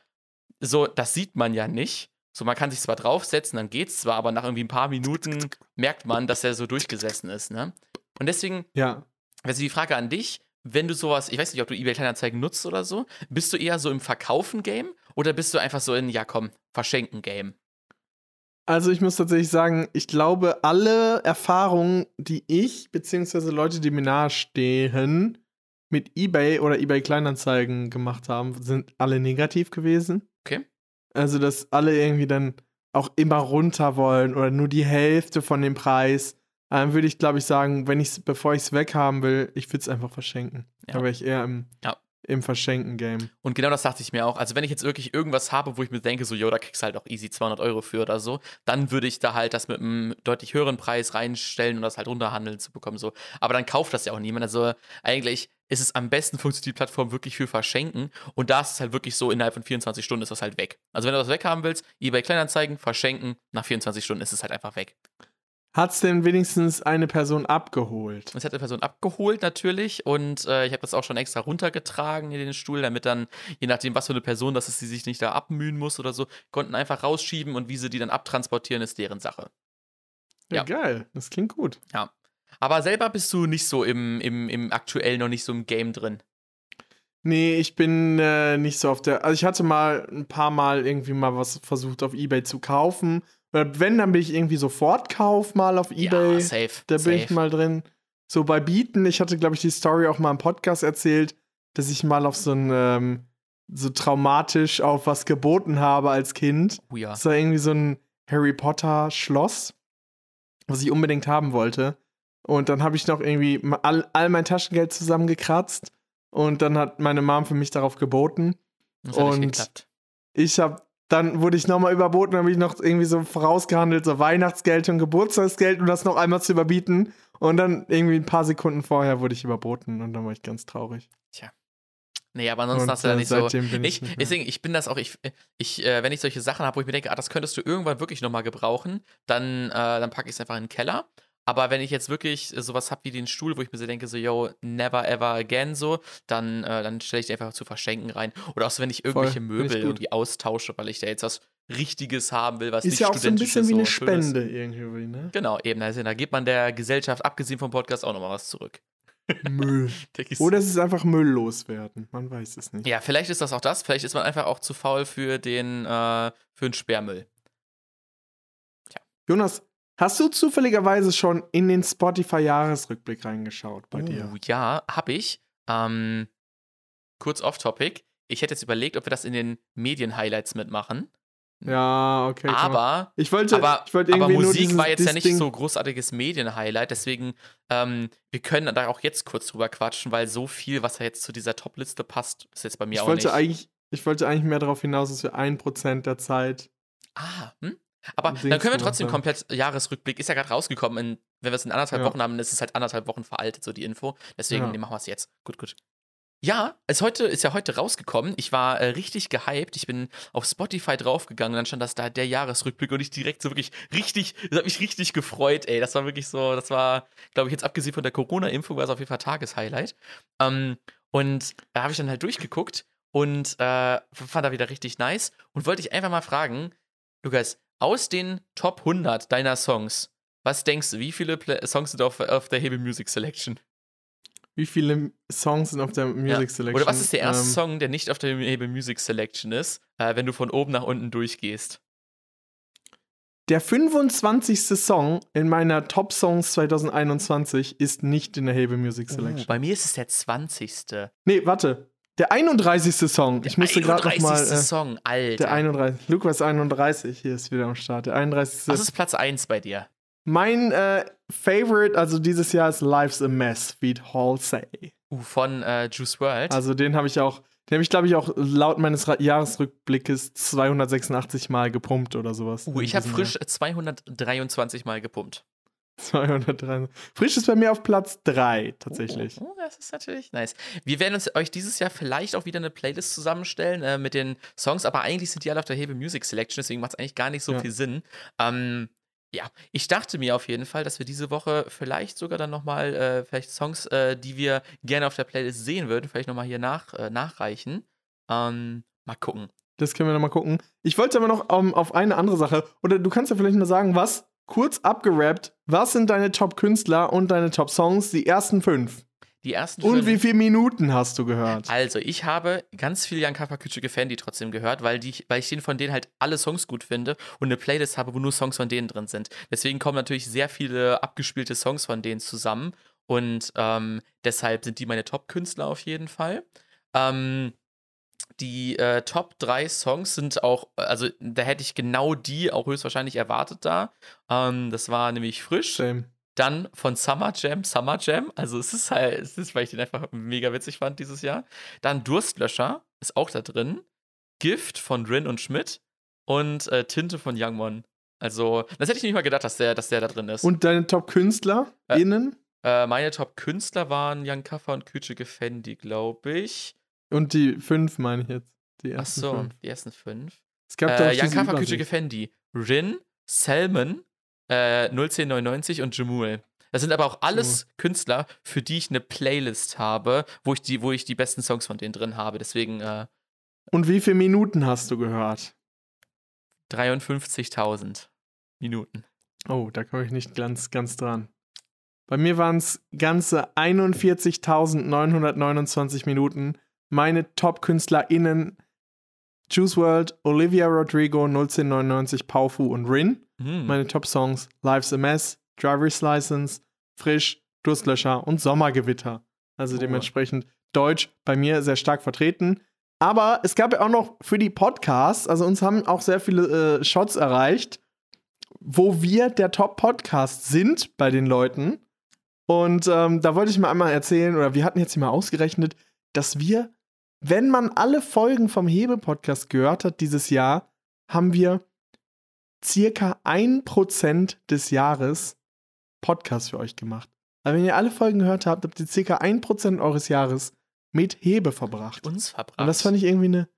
so, das sieht man ja nicht. So, man kann sich zwar draufsetzen, dann geht's zwar, aber nach irgendwie ein paar Minuten merkt man, dass er so durchgesessen ist, ne? Und deswegen, Ja. also die Frage an dich, wenn du sowas, ich weiß nicht, ob du eBay Kleinanzeigen nutzt oder so, bist du eher so im Verkaufen-Game oder bist du einfach so in, ja komm, Verschenken-Game? Also ich muss tatsächlich sagen, ich glaube, alle Erfahrungen, die ich beziehungsweise Leute, die mir nahestehen, mit eBay oder eBay Kleinanzeigen gemacht haben, sind alle negativ gewesen. Okay. Also, dass alle irgendwie dann auch immer runter wollen oder nur die Hälfte von dem Preis. Dann würde ich, glaube ich, sagen, wenn ich bevor ich es weghaben will, ich würde es einfach verschenken. Ja. Da wäre ich eher im, Ja. Im Verschenken-Game. Und genau das dachte ich mir auch. Also, wenn ich jetzt wirklich irgendwas habe, wo ich mir denke, so, yo, da kriegst du halt auch easy 200 Euro für oder so, dann würde ich da halt das mit einem deutlich höheren Preis reinstellen und das halt runterhandeln zu bekommen. So. Aber dann kauft das ja auch niemand. Also, eigentlich ist es am besten funktioniert die Plattform wirklich für Verschenken. Und da ist es halt wirklich so, innerhalb von 24 Stunden ist das halt weg. Also, wenn du das weghaben willst, eBay Kleinanzeigen, verschenken, nach 24 Stunden ist es halt einfach weg. Hat es denn wenigstens eine Person abgeholt? Das hat die Person abgeholt natürlich und äh, ich habe das auch schon extra runtergetragen in den Stuhl, damit dann, je nachdem, was für eine Person das ist, die sich nicht da abmühen muss oder so, konnten einfach rausschieben und wie sie die dann abtransportieren, ist deren Sache. Ja, Ja. geil. Das klingt gut. Ja. Aber selber bist du nicht so im, im, im aktuell noch nicht so im Game drin. Nee, ich bin äh, nicht so auf der. Also ich hatte mal ein paar Mal irgendwie mal was versucht auf Ebay zu kaufen. Oder wenn, dann bin ich irgendwie Sofortkauf mal auf Ebay. Ja, safe. da bin safe. ich mal drin. So bei Bieten, ich hatte, glaube ich, die Story auch mal im Podcast erzählt, dass ich mal auf so ein ähm, so traumatisch auf was geboten habe als Kind. Oh ja. Das war irgendwie so ein Harry Potter Schloss, was ich unbedingt haben wollte. Und dann habe ich noch irgendwie all, all mein Taschengeld zusammengekratzt. Und dann hat meine Mom für mich darauf geboten. Das hat nicht Und- geklappt. Ich habe, dann wurde ich nochmal überboten, dann habe ich noch irgendwie so vorausgehandelt, so Weihnachtsgeld und Geburtstagsgeld, um das noch einmal zu überbieten. Und dann irgendwie ein paar Sekunden vorher wurde ich überboten und dann war ich ganz traurig. Nee, aber ansonsten und, hast du da äh, nicht so. bin ich Ich, deswegen, ich bin das auch, ich, ich äh, wenn ich solche Sachen habe, wo ich mir denke, ah, das könntest du irgendwann wirklich nochmal gebrauchen, dann, äh, dann packe ich es einfach in den Keller. Aber wenn ich jetzt wirklich äh, sowas habe wie den Stuhl, wo ich mir so denke, so, yo, never ever again, so, dann, äh, dann stelle ich die einfach zu verschenken rein. Oder auch so, wenn ich irgendwelche ich Möbel irgendwie austausche, weil ich da jetzt was Richtiges haben will, was Ist nicht ja auch so ein bisschen wie eine so. Spende irgendwie, ne? Genau, eben. Also, da gibt man der Gesellschaft, abgesehen vom Podcast, auch nochmal was zurück. Müll. Oder es ist einfach Müll loswerden. Man weiß es nicht. Ja, vielleicht ist das auch das. Vielleicht ist man einfach auch zu faul für den, äh, für den Sperrmüll. Jonas, hast du zufälligerweise schon in den Spotify-Jahresrückblick reingeschaut bei dir? Uh, ja, hab ich. Ähm, kurz off-topic. Ich hätte jetzt überlegt, ob wir das in den Medien-Highlights mitmachen. Ja, okay. aber ich wollte, aber, ich wollte aber Musik dieses, war jetzt ja nicht Ding, so großartiges Medien-Highlight. Deswegen, ähm, wir können da auch jetzt kurz drüber quatschen, weil so viel, was ja jetzt zu dieser Top-Liste passt, ist jetzt bei mir Ich auch wollte nicht. eigentlich, ich wollte eigentlich mehr darauf hinaus, dass wir ein Prozent der Zeit. Ah, hm? Aber dann können wir trotzdem komplett Jahresrückblick, ist ja gerade rausgekommen. In, wenn wir es in anderthalb Ja. Wochen haben, dann ist es halt anderthalb Wochen veraltet, so die Info. Deswegen Ja. machen wir es jetzt. Gut, gut. Ja, es heute, ist ja heute rausgekommen. Ich war äh, richtig gehypt. Ich bin auf Spotify draufgegangen und dann stand das da der Jahresrückblick und ich direkt so wirklich richtig, das hat mich richtig gefreut, ey. Das war wirklich so, das war, glaube ich, jetzt abgesehen von der Corona-Info, war es auf jeden Fall Tageshighlight. Ähm, und da habe ich dann halt durchgeguckt und äh, fand da wieder richtig nice und wollte ich einfach mal fragen, Lukas, aus den Top 100 deiner Songs, was denkst du, wie viele Pla Songs sind auf, auf der Hebel Music Selection? Wie viele Songs sind auf der Music Selection? Oder was ist der erste Ähm, Song, der nicht auf der Hebel Music Selection ist, äh, wenn du von oben nach unten durchgehst? Der 25. Song in meiner Top Songs 2021 ist nicht in der Hebel Music Uh, Selection. bei mir ist es der 20. nee, warte. Der 31. Song. Ich musste gerade noch mal. 31. Äh, Song, Alter. der 31. Lukas 31. Hier ist wieder am Start. Der 31. Was ist Platz 1 bei dir? Mein äh, Favorite, also dieses Jahr, ist Life's a Mess, Feed Halsey. Uh, von äh, Juice World. Also den habe ich auch, den habe ich glaube ich auch laut meines Ra Jahresrückblickes 286 Mal gepumpt oder sowas. uh, ich habe frisch 223 Mal gepumpt. Jahr. 203. Frisch ist bei mir auf Platz 3 tatsächlich. Oh, oh, das ist natürlich nice. Wir werden uns euch dieses Jahr vielleicht auch wieder eine Playlist zusammenstellen äh, mit den Songs, aber eigentlich sind die alle auf der Hebe Music Selection, deswegen macht es eigentlich gar nicht so Ja. viel Sinn. Ähm, ja, ich dachte mir auf jeden Fall, dass wir diese Woche vielleicht sogar dann nochmal, äh, vielleicht Songs, äh, die wir gerne auf der Playlist sehen würden, vielleicht nochmal hier nach, äh, nachreichen. Ähm, mal gucken. Das können wir nochmal gucken. Ich wollte aber noch ähm, auf eine andere Sache, oder du kannst ja vielleicht mal sagen, was kurz abgerappt, was sind deine Top-Künstler und deine Top-Songs, die ersten fünf? Die ersten Und fünf- wie viele Minuten hast du gehört? Also, ich habe ganz viel Jan Kappa Fendi trotzdem gehört, weil, die, weil ich den von denen halt alle Songs gut finde und eine Playlist habe, wo nur Songs von denen drin sind. Deswegen kommen natürlich sehr viele abgespielte Songs von denen zusammen und ähm, deshalb sind die meine Top-Künstler auf jeden Fall. Ähm, die äh, Top 3 Songs sind auch, also da hätte ich genau die auch höchstwahrscheinlich erwartet da. Ähm, das war nämlich frisch. Shame. Dann von Summer Jam, Summer Jam. Also es ist halt, es ist, weil ich den einfach mega witzig fand dieses Jahr. Dann Durstlöscher ist auch da drin. Gift von Rin und Schmidt und äh, Tinte von Youngmon. Also, das hätte ich nicht mal gedacht, dass der, dass der da drin ist. Und deine Top-Künstler Äh, innen? äh, meine Top-Künstler waren Jan Kaffer und Küçük Fendi, glaube ich. Und die fünf meine ich jetzt. Die Ach ersten so, fünf. die ersten fünf. Es gab doch Äh. Küçük Fendi, Rin, Salmon, äh, 01099 und Jamul. Das sind aber auch alles Künstler, für die ich eine Playlist habe, wo ich die, wo ich die besten Songs von denen drin habe. Deswegen äh, Und wie viele Minuten hast du gehört? 53.000 Minuten. Oh, da komme ich nicht ganz, ganz dran. Bei mir waren es ganze 41.929 Minuten. Meine Top-KünstlerInnen Juice WRLD, Olivia Rodrigo, 01099, Paufu und Rin. Hm. Meine Top-Songs Life's a Mess, Driver's License, Frisch, Durstlöscher und Sommergewitter. Also Oh. dementsprechend Deutsch bei mir sehr stark vertreten. Aber es gab ja auch noch für die Podcasts, also uns haben auch sehr viele äh, Shots erreicht, wo wir der Top-Podcast sind bei den Leuten. Und ähm, da wollte ich mal einmal erzählen, oder wir hatten jetzt hier mal ausgerechnet, dass wir, wenn man alle Folgen vom Hebe-Podcast gehört hat dieses Jahr, haben wir circa 1% des Jahres Podcast für euch gemacht. Also wenn ihr alle Folgen gehört habt, habt ihr circa 1% eures Jahres mit Hebe verbracht. uns verbracht. Und das fand ich irgendwie eine,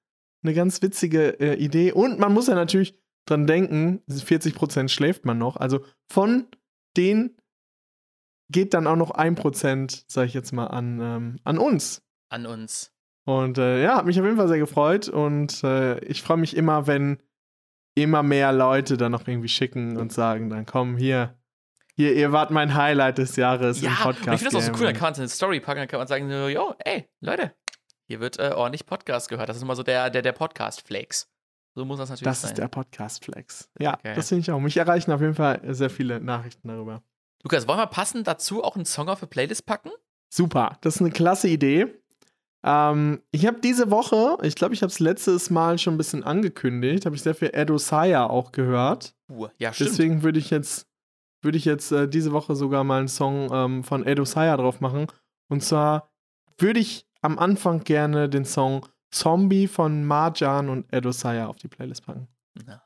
eine ganz witzige äh, Idee. Und man muss ja natürlich dran denken, 40% schläft man noch. Also von denen geht dann auch noch 1%, sag ich jetzt mal, an, ähm, an uns. an uns. Und äh, ja, hat mich auf jeden Fall sehr gefreut. Und äh, ich freue mich immer, wenn immer mehr Leute dann noch irgendwie schicken und sagen, dann komm hier. Hier, ihr wart mein Highlight des Jahres im Ja, Podcast. und ich finde das auch so cool. Dann Game. kann man in eine Story packen, dann kann man sagen, so, yo, ey, Leute, hier wird äh, ordentlich Podcast gehört. Das ist immer so der, der, der Podcast-Flex. So muss das natürlich Das sein. ist der Podcast Flex. Ja, Okay. das finde ich auch. Mich erreichen auf jeden Fall sehr viele Nachrichten darüber. Lukas, wollen wir passend dazu auch einen Song auf eine Playlist packen? Super, das ist eine klasse Idee. Ähm, ich habe diese Woche, ich glaube, ich habe es letztes Mal schon ein bisschen angekündigt, habe ich sehr viel Edo Saya auch gehört. Uh, ja, stimmt. Deswegen würde ich jetzt, würde ich jetzt äh, diese Woche sogar mal einen Song ähm, von Edo Saya drauf machen. Und zwar würde ich am Anfang gerne den Song Zombie von Marjan und Edo Saya auf die Playlist packen.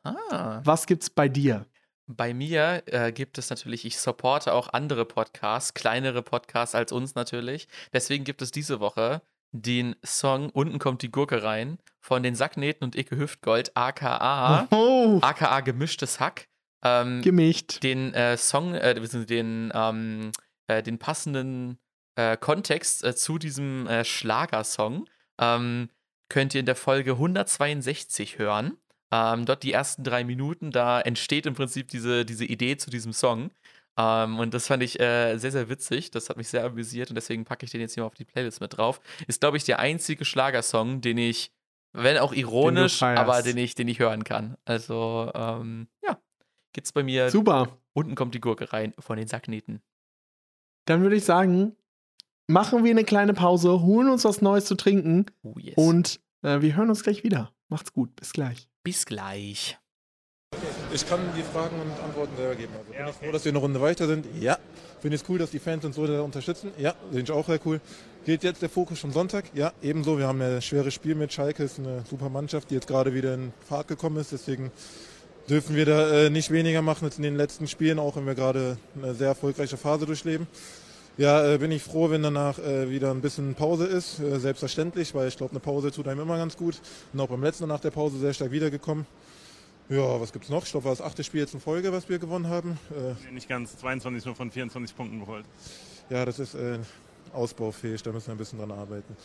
Aha. Was gibt's bei dir? Bei mir äh, gibt es natürlich, ich supporte auch andere Podcasts, kleinere Podcasts als uns natürlich. Deswegen gibt es diese Woche den Song Unten kommt die Gurke rein von den Sacknähten und Icke Hüftgold, aka, Oh, aka gemischtes Hack. Ähm, gemischt. den äh, Song, äh, den, ähm, äh, den passenden äh, Kontext äh, zu diesem äh, Schlagersong ähm, könnt ihr in der Folge 162 hören. Ähm, dort die ersten drei Minuten, da entsteht im Prinzip diese, diese Idee zu diesem Song. Ähm, und das fand ich äh, sehr, sehr witzig. Das hat mich sehr amüsiert und deswegen packe ich den jetzt hier mal auf die Playlist mit drauf. Ist, glaube ich, der einzige Schlagersong, den ich, wenn auch ironisch, feierst. aber den ich, den ich hören kann. Also, ähm, ja, gibt's bei mir Super. Unten kommt die Gurke rein von den Sacknähten. Dann würde ich sagen, machen wir eine kleine Pause, holen uns was Neues zu trinken Oh yes. und äh, wir hören uns gleich wieder. Macht's gut, bis gleich. bis gleich. Ich kann die Fragen und Antworten selber geben. Also bin ich froh, dass wir eine Runde weiter sind? Ja. Finde ich es cool, dass die Fans uns so da unterstützen? Ja, finde ich auch sehr cool. Geht jetzt der Fokus schon Sonntag? Ja, ebenso. Wir haben ein schweres Spiel mit Schalke. ist eine super Mannschaft, die jetzt gerade wieder in Fahrt gekommen ist. Deswegen dürfen wir da äh, nicht weniger machen als in den letzten Spielen, auch wenn wir gerade eine sehr erfolgreiche Phase durchleben. Ja, äh, bin ich froh, wenn danach äh, wieder ein bisschen Pause ist. Äh, selbstverständlich, weil ich glaube, eine Pause tut einem immer ganz gut. Und auch beim letzten nach der Pause sehr stark wiedergekommen. Ja, was gibt's noch? Ich glaube, war das achte Spiel jetzt in Folge, was wir gewonnen haben. Äh, Nicht ganz, 22 nur von 24 Punkten geholt. ja, das ist äh, ausbaufähig, da müssen wir ein bisschen dran arbeiten.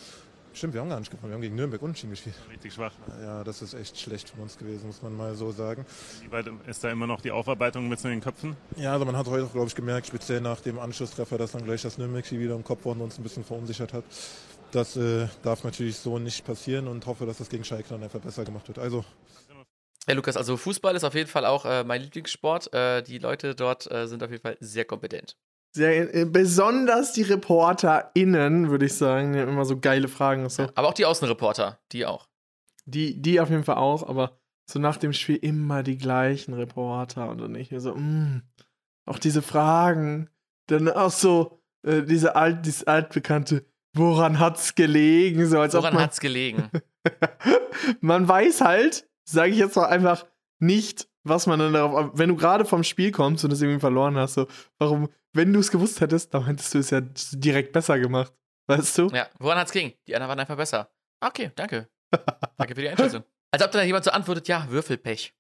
Stimmt, wir haben gar nicht gewonnen. Wir haben gegen Nürnberg unentschieden gespielt. Richtig schwach. Ja, das ist echt schlecht von uns gewesen, muss man mal so sagen. Wie weit ist da immer noch die Aufarbeitung mit in den Köpfen? Ja, also man hat heute auch, glaube ich, gemerkt, speziell nach dem Anschlusstreffer, dass dann gleich das Nürnberg-Spiel wieder im Kopf war und uns ein bisschen verunsichert hat. Das äh, darf natürlich so nicht passieren und hoffe, dass das gegen Schalke dann einfach besser gemacht wird. Also Ja, Lukas, also Fußball ist auf jeden Fall auch äh, mein Lieblingssport. Äh, die Leute dort äh, sind auf jeden Fall sehr kompetent. Sehr, äh, besonders die ReporterInnen, würde ich sagen, die haben immer so geile Fragen und so. Aber auch die Außenreporter, die auch. Die, die auf jeden Fall auch, aber so nach dem Spiel immer die gleichen Reporter und dann ich mir so, mh, auch diese Fragen, dann auch so äh, diese alt, dieses altbekannte, woran hat's gelegen? So als Woran ob man, hat's gelegen? man weiß halt, sage ich jetzt mal einfach nicht, was man dann darauf, wenn du gerade vom Spiel kommst und es irgendwie verloren hast, so, warum, wenn du es gewusst hättest, dann hättest du es ja direkt besser gemacht. Weißt du? ja, woran hat's gelegen? Die anderen waren einfach besser. Okay, danke. Danke für die Einschätzung. Als ob dann jemand so antwortet, ja, Würfelpech.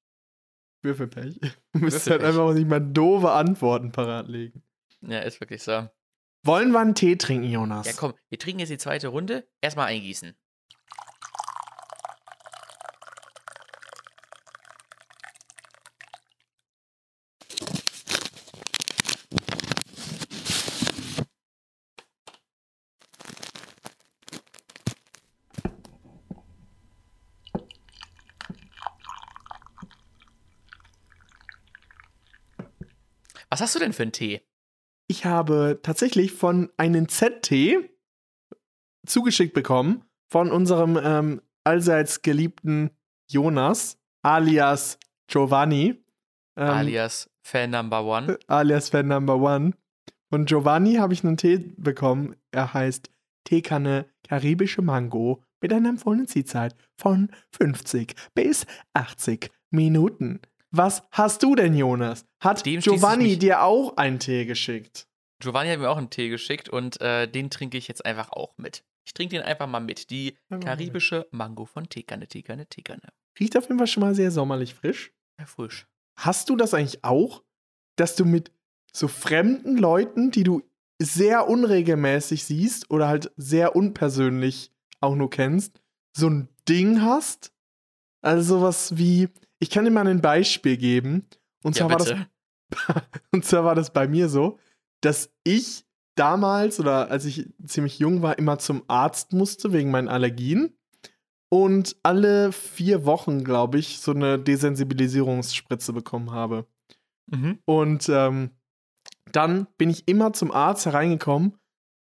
Würfelpech. Du müsst halt einfach auch nicht mal doofe Antworten parat legen. Ja, ist wirklich so. Wollen wir einen Tee trinken, Jonas? Ja, komm, wir trinken jetzt die zweite Runde. Erstmal eingießen. Hast du denn für einen Tee? Ich habe tatsächlich von einem ZT zugeschickt bekommen von unserem ähm, allseits geliebten Jonas, alias Giovanni. Ähm, Alias Fan Number One. alias Fan Number One. Von Giovanni habe ich einen Tee bekommen. Er heißt Teekanne Karibische Mango mit einer empfohlenen Ziehzeit von 50 bis 80 Minuten. Was hast du denn, Jonas? Hat Dem Giovanni dir auch einen Tee geschickt? Giovanni hat mir auch einen Tee geschickt und äh, den trinke ich jetzt einfach auch mit. Ich trinke den einfach mal mit. Die karibische Mango von Teekanne, Teekanne, Teekanne. Riecht auf jeden Fall schon mal sehr sommerlich frisch. Ja, frisch. Hast du das eigentlich auch, dass du mit so fremden Leuten, die du sehr unregelmäßig siehst oder halt sehr unpersönlich auch nur kennst, so ein Ding hast? Also sowas wie, ich kann dir mal ein Beispiel geben. Und Ja, zwar, war das, und zwar war das bei mir so, dass ich damals oder als ich ziemlich jung war, immer zum Arzt musste wegen meinen Allergien. Und alle vier Wochen, glaube ich, so eine Desensibilisierungsspritze bekommen habe. Mhm. Und ähm, dann bin ich immer zum Arzt hereingekommen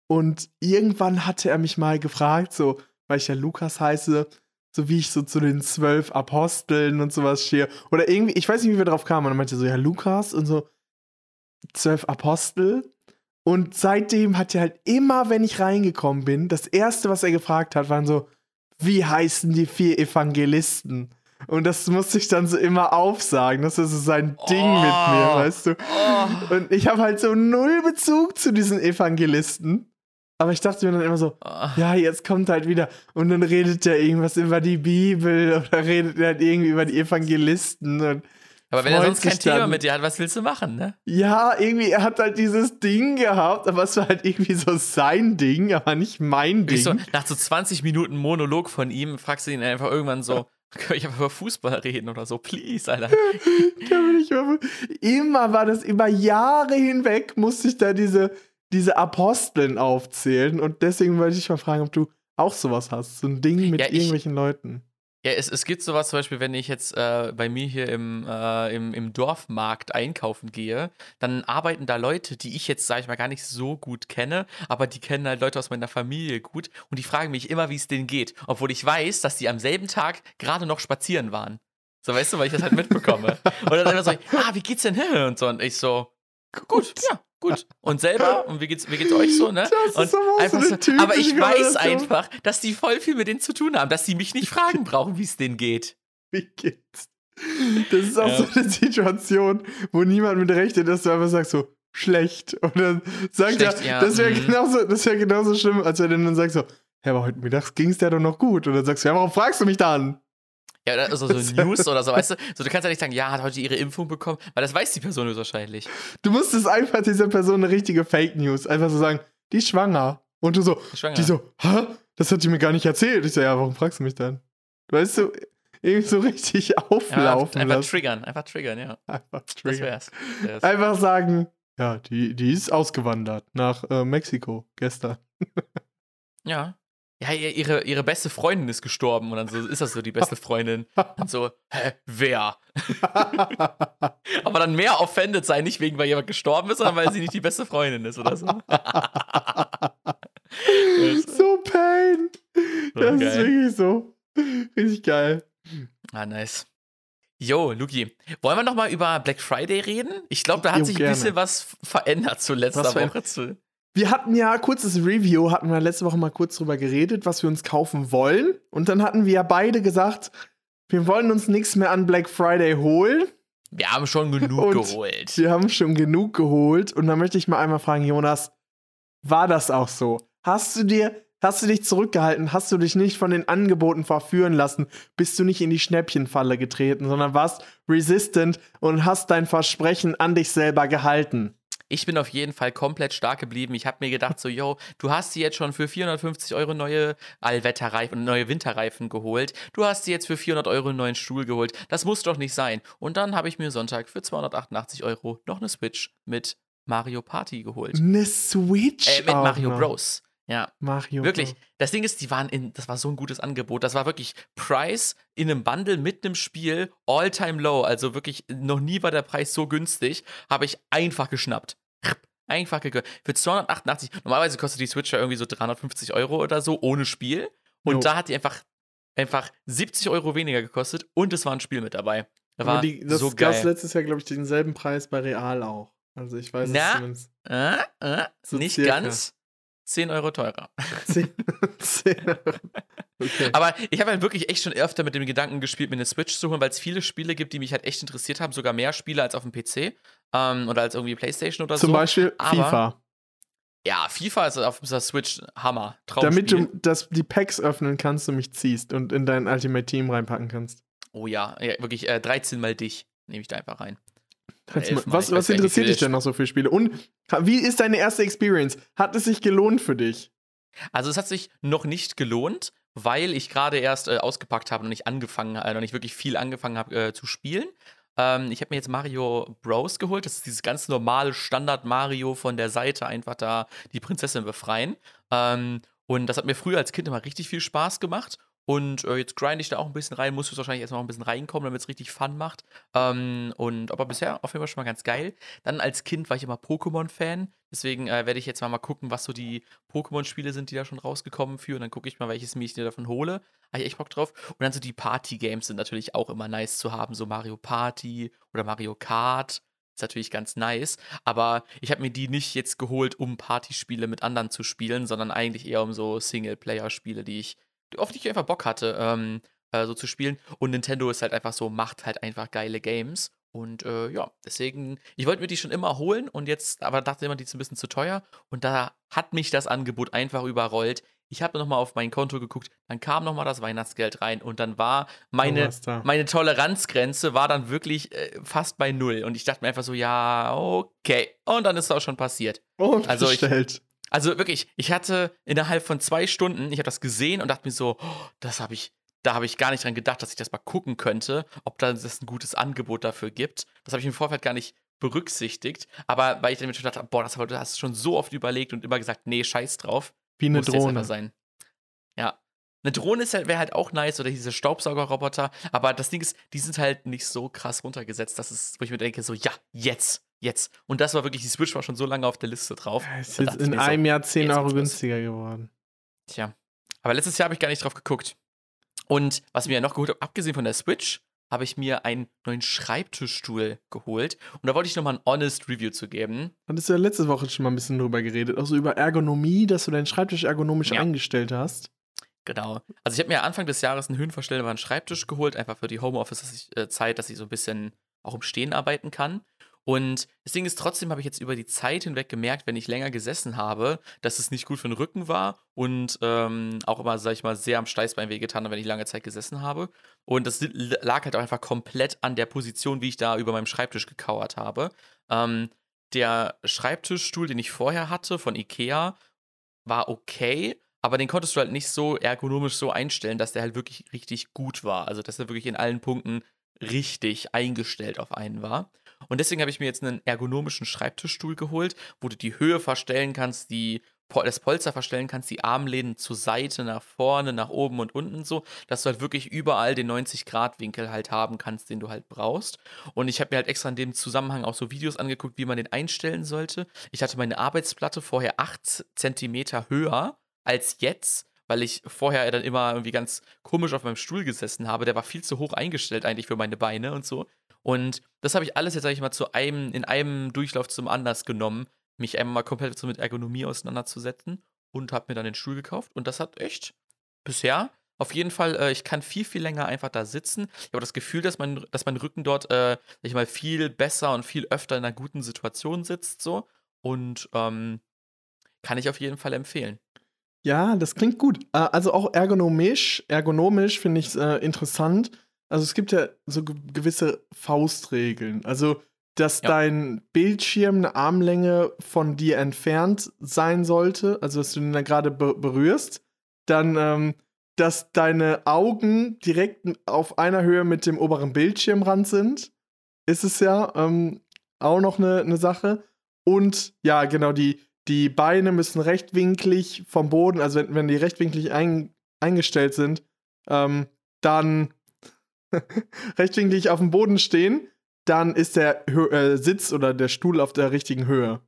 und irgendwann hatte er mich mal gefragt, so, weil ich ja Lukas heiße, so wie ich so zu den zwölf Aposteln und sowas stehe. Oder irgendwie, ich weiß nicht, wie wir drauf kamen. Und er meinte so, ja, Lukas und so, zwölf Apostel. Und seitdem hat er halt immer, wenn ich reingekommen bin, das erste, was er gefragt hat, waren so, wie heißen die vier Evangelisten? Und das musste ich dann so immer aufsagen. Das ist so sein Ding mit mir, Oh. weißt du? Oh. Und ich habe halt so null Bezug zu diesen Evangelisten. Aber ich dachte mir dann immer so, Oh. ja, jetzt kommt halt wieder. Und dann redet er irgendwas über die Bibel oder redet er halt irgendwie über die Evangelisten. Und Aber wenn er sonst kein Thema dann. mit dir hat, was willst du machen, ne? ja, irgendwie, er hat halt dieses Ding gehabt, aber es war halt irgendwie so sein Ding, aber nicht mein Ding. So, nach so 20 Minuten Monolog von ihm fragst du ihn einfach irgendwann so, kann ich einfach über Fußball reden oder so, please, Alter. Immer war das, über Jahre hinweg musste ich da diese, diese Aposteln aufzählen und deswegen wollte ich mal fragen, ob du auch sowas hast, so ein Ding mit Ja, ich- irgendwelchen Leuten. Ja, es, es gibt sowas zum Beispiel, wenn ich jetzt äh, bei mir hier im, äh, im, im Dorfmarkt einkaufen gehe, dann arbeiten da Leute, die ich jetzt, sag ich mal, gar nicht so gut kenne, aber die kennen halt Leute aus meiner Familie gut und die fragen mich immer, wie es denen geht, obwohl ich weiß, dass die am selben Tag gerade noch spazieren waren. So, weißt du, weil ich das halt mitbekomme. Und dann immer so, ah, wie geht's denn hin? Und so, und ich so, gut, ja, gut. Und selber, und wie geht's, wie geht's euch so, ne? Das ist und aber so einfach so, typische aber ich weiß einfach, dass die voll viel mit denen zu tun haben, dass die mich nicht fragen brauchen, wie es denen geht. Wie geht's? Das ist auch Ja. so eine Situation, wo niemand mit rechnet, dass du einfach sagst so, schlecht. Und dann sagt Schlecht, er, ja, das wäre mhm. genauso, das wär genauso schlimm, als wenn du dann sagst so, ja, aber heute Mittag ging es dir doch noch gut. Und dann sagst du, ja, warum fragst du mich dann? Ja, oder also so News oder so, weißt du? So, du kannst ja nicht sagen, ja, hat heute ihre Impfung bekommen, weil das weiß die Person höchstwahrscheinlich. Du musstest einfach dieser Person eine richtige Fake News, einfach so sagen, die ist schwanger. Und du so, Schwanger. die so, hä? Das hat die mir gar nicht erzählt. Ich so, ja, warum fragst du mich dann? Weißt du, irgendwie so richtig Ja, auflaufen einfach lassen. triggern, einfach triggern, ja. Einfach Das triggern. wär's. wär's. Einfach sagen, ja, die, die ist ausgewandert nach äh, Mexiko gestern. Ja. Ja, ihr- ihre, ihre beste Freundin ist gestorben und dann so ist das so die beste Freundin. Und so, hä, wer? Aber dann mehr offended sein, nicht wegen, weil jemand gestorben ist, sondern weil sie nicht die beste Freundin ist oder so. so pain. Das ist wirklich so. Richtig geil. Ah, nice. Yo, Luki, wollen wir noch mal über Black Friday reden? Ich glaube, da hat Jo, sich ein gerne. bisschen was verändert zu letzter Was? Woche. Zu Wir hatten ja kurzes Review, hatten wir letzte Woche mal kurz drüber geredet, was wir uns kaufen wollen. Und dann hatten wir ja beide gesagt, wir wollen uns nichts mehr an Black Friday holen. wir haben schon genug Und geholt. Wir haben schon genug geholt. Und dann möchte ich mal einmal fragen, Jonas, war das auch so? Hast du dir, hast du dich zurückgehalten? Hast du dich nicht von den Angeboten verführen lassen? Bist du nicht in die Schnäppchenfalle getreten, sondern warst resistant und hast dein Versprechen an dich selber gehalten? Ich bin auf jeden Fall komplett stark geblieben. Ich habe mir gedacht, so, yo, du hast dir jetzt schon für 450 Euro neue Allwetterreifen und neue Winterreifen geholt. Du hast dir jetzt für 400 Euro einen neuen Stuhl geholt. Das muss doch nicht sein. Und dann habe ich mir Sonntag für 288 Euro noch eine Switch mit Mario Party geholt. Eine Switch. Äh, mit Mario. Bros. Ja, Mario wirklich. Das Ding ist, die waren in, das war so ein gutes Angebot. Das war wirklich Preis in einem Bundle mit einem Spiel all-time low. Also wirklich, noch nie war der Preis so günstig. Habe ich einfach geschnappt. Einfach gegönnt. Für 288, normalerweise kostet die Switch ja irgendwie so 350 Euro oder so, ohne Spiel. Und Jo. da hat die einfach, einfach 70 Euro weniger gekostet und es war ein Spiel mit dabei. Das Aber war die, das so gab geil. letztes Jahr, glaube ich, denselben Preis bei Real auch. Also ich weiß Na? es zumindest. Äh, äh, So nicht circa. ganz. 10 Euro teurer. Zehn- zehn Euro. okay. Aber ich habe halt wirklich echt schon öfter mit dem Gedanken gespielt, mir eine Switch zu holen, weil es viele Spiele gibt, die mich halt echt interessiert haben, sogar mehr Spiele als auf dem PC ähm, oder als irgendwie Playstation oder Zum so. Beispiel aber- FIFA. Ja, FIFA ist auf der Switch Hammer. Damit du das, die Packs öffnen kannst und mich ziehst und in dein Ultimate Team reinpacken kannst. Oh ja, ja wirklich äh, 13 mal dich nehme ich da einfach rein. Was, was interessiert dich denn noch so für Spiele? Und wie ist deine erste Experience? Hat es sich gelohnt für dich? Also es hat sich noch nicht gelohnt, weil ich gerade erst äh, ausgepackt habe und nicht angefangen, äh, noch nicht wirklich viel angefangen habe äh, zu spielen. Ähm, ich habe mir jetzt Mario Bros geholt. Das ist dieses ganz normale Standard Mario von der Seite einfach da die Prinzessin befreien. Ähm, und das hat mir früher als Kind immer richtig viel Spaß gemacht. Und äh, jetzt grind ich da auch ein bisschen rein, muss jetzt wahrscheinlich erstmal noch ein bisschen reinkommen, damit es richtig Fun macht. Ähm, und aber bisher auf jeden Fall schon mal ganz geil. Dann als Kind war ich immer Pokémon-Fan. Deswegen äh, werde ich jetzt mal, mal gucken, was so die Pokémon-Spiele sind, die da schon rausgekommen für. Und dann gucke ich mal, welches mir ich davon hole. Habe ich echt Bock drauf. Und dann so die Party-Games sind natürlich auch immer nice zu haben. So Mario Party oder Mario Kart. Ist natürlich ganz nice. Aber ich habe mir die nicht jetzt geholt, um Partyspiele mit anderen zu spielen, sondern eigentlich eher um so Singleplayer-Spiele, die ich, auf die ich einfach Bock hatte, ähm, äh, so zu spielen. Und Nintendo ist halt einfach so, macht halt einfach geile Games. Und äh, ja, deswegen, ich wollte mir die schon immer holen und jetzt, aber dachte immer, die ist ein bisschen zu teuer. Und da hat mich das Angebot einfach überrollt. Ich habe nochmal auf mein Konto geguckt, dann kam nochmal das Weihnachtsgeld rein und dann war meine, da? meine Toleranzgrenze war dann wirklich äh, fast bei null. Und ich dachte mir einfach so, ja, okay. Und dann ist es auch schon passiert. Und Also ich- bestellt. Also wirklich, ich hatte innerhalb von zwei Stunden, ich habe das gesehen und dachte mir so, oh, das habe ich, da habe ich gar nicht dran gedacht, dass ich das mal gucken könnte, ob da es ein gutes Angebot dafür gibt. Das habe ich im Vorfeld gar nicht berücksichtigt. Aber weil ich dann mir schon gedacht habe, boah, das hast du schon so oft überlegt und immer gesagt, nee, scheiß drauf. Wie eine muss Drohne. sein. Ja. Eine Drohne ist halt, wäre halt auch nice oder diese Staubsaugerroboter. Aber das Ding ist, die sind halt nicht so krass runtergesetzt, dass es, wo ich mir denke, so, ja, jetzt, jetzt. Und das war wirklich, die Switch war schon so lange auf der Liste drauf. Es ist in mir so, einem Jahr 10 jetzt Euro günstiger geworden. Tja. Aber letztes Jahr habe ich gar nicht drauf geguckt. Und was mir ja noch geholt habe, abgesehen von der Switch, habe ich mir einen neuen Schreibtischstuhl geholt. Und da wollte ich nochmal ein honest Review zu geben. Hattest du ja letzte Woche schon mal ein bisschen drüber geredet. Auch so über Ergonomie, dass du deinen Schreibtisch ergonomisch Ja. eingestellt hast. Genau. Also ich habe mir Anfang des Jahres einen höhenverstellbaren Schreibtisch geholt, einfach für die Homeoffice-Zeit, dass ich so ein bisschen auch im Stehen arbeiten kann. Und das Ding ist, trotzdem habe ich jetzt über die Zeit hinweg gemerkt, wenn ich länger gesessen habe, dass es nicht gut für den Rücken war und ähm, auch immer, sag ich mal, sehr am Steißbein wehgetan hat, wenn ich lange Zeit gesessen habe. Und das lag halt auch einfach komplett an der Position, wie ich da über meinem Schreibtisch gekauert habe. Ähm, der Schreibtischstuhl, den ich vorher hatte von Ikea, war okay, aber den konntest du halt nicht so ergonomisch so einstellen, dass der halt wirklich richtig gut war. Also, dass er wirklich in allen Punkten richtig eingestellt auf einen war. Und deswegen habe ich mir jetzt einen ergonomischen Schreibtischstuhl geholt, wo du die Höhe verstellen kannst, die das Polster verstellen kannst, die Armlehnen zur Seite, nach vorne, nach oben und unten so, dass du halt wirklich überall den 90-Grad-Winkel halt haben kannst, den du halt brauchst. Und ich habe mir halt extra in dem Zusammenhang auch so Videos angeguckt, wie man den einstellen sollte. Ich hatte meine Arbeitsplatte vorher 8 cm höher als jetzt, weil ich vorher dann immer irgendwie ganz komisch auf meinem Stuhl gesessen habe. Der war viel zu hoch eingestellt eigentlich für meine Beine und so. Und das habe ich alles jetzt, sag ich mal, zu einem, in einem Durchlauf zum Anlass genommen, mich einmal mal komplett so mit Ergonomie auseinanderzusetzen und habe mir dann den Stuhl gekauft. Und das hat echt bisher auf jeden Fall, äh, ich kann viel, viel länger einfach da sitzen. Ich habe das Gefühl, dass mein, dass mein Rücken dort, äh, sag ich mal, viel besser und viel öfter in einer guten Situation sitzt. So. Und ähm, kann ich auf jeden Fall empfehlen. Ja, das klingt gut. Äh, also auch ergonomisch, ergonomisch finde ich es äh, interessant. Also es gibt ja so gewisse Faustregeln. Also dass ja. dein Bildschirm eine Armlänge von dir entfernt sein sollte, also dass du ihn dann gerade be berührst, dann, ähm, dass deine Augen direkt auf einer Höhe mit dem oberen Bildschirmrand sind, ist es ja ähm, auch noch eine, eine Sache. Und ja, genau, die, die Beine müssen rechtwinklig vom Boden, also wenn, wenn die rechtwinklig ein, eingestellt sind, ähm, dann rechtwinklig auf dem Boden stehen dann ist der Hö äh, Sitz oder der Stuhl auf der richtigen Höhe.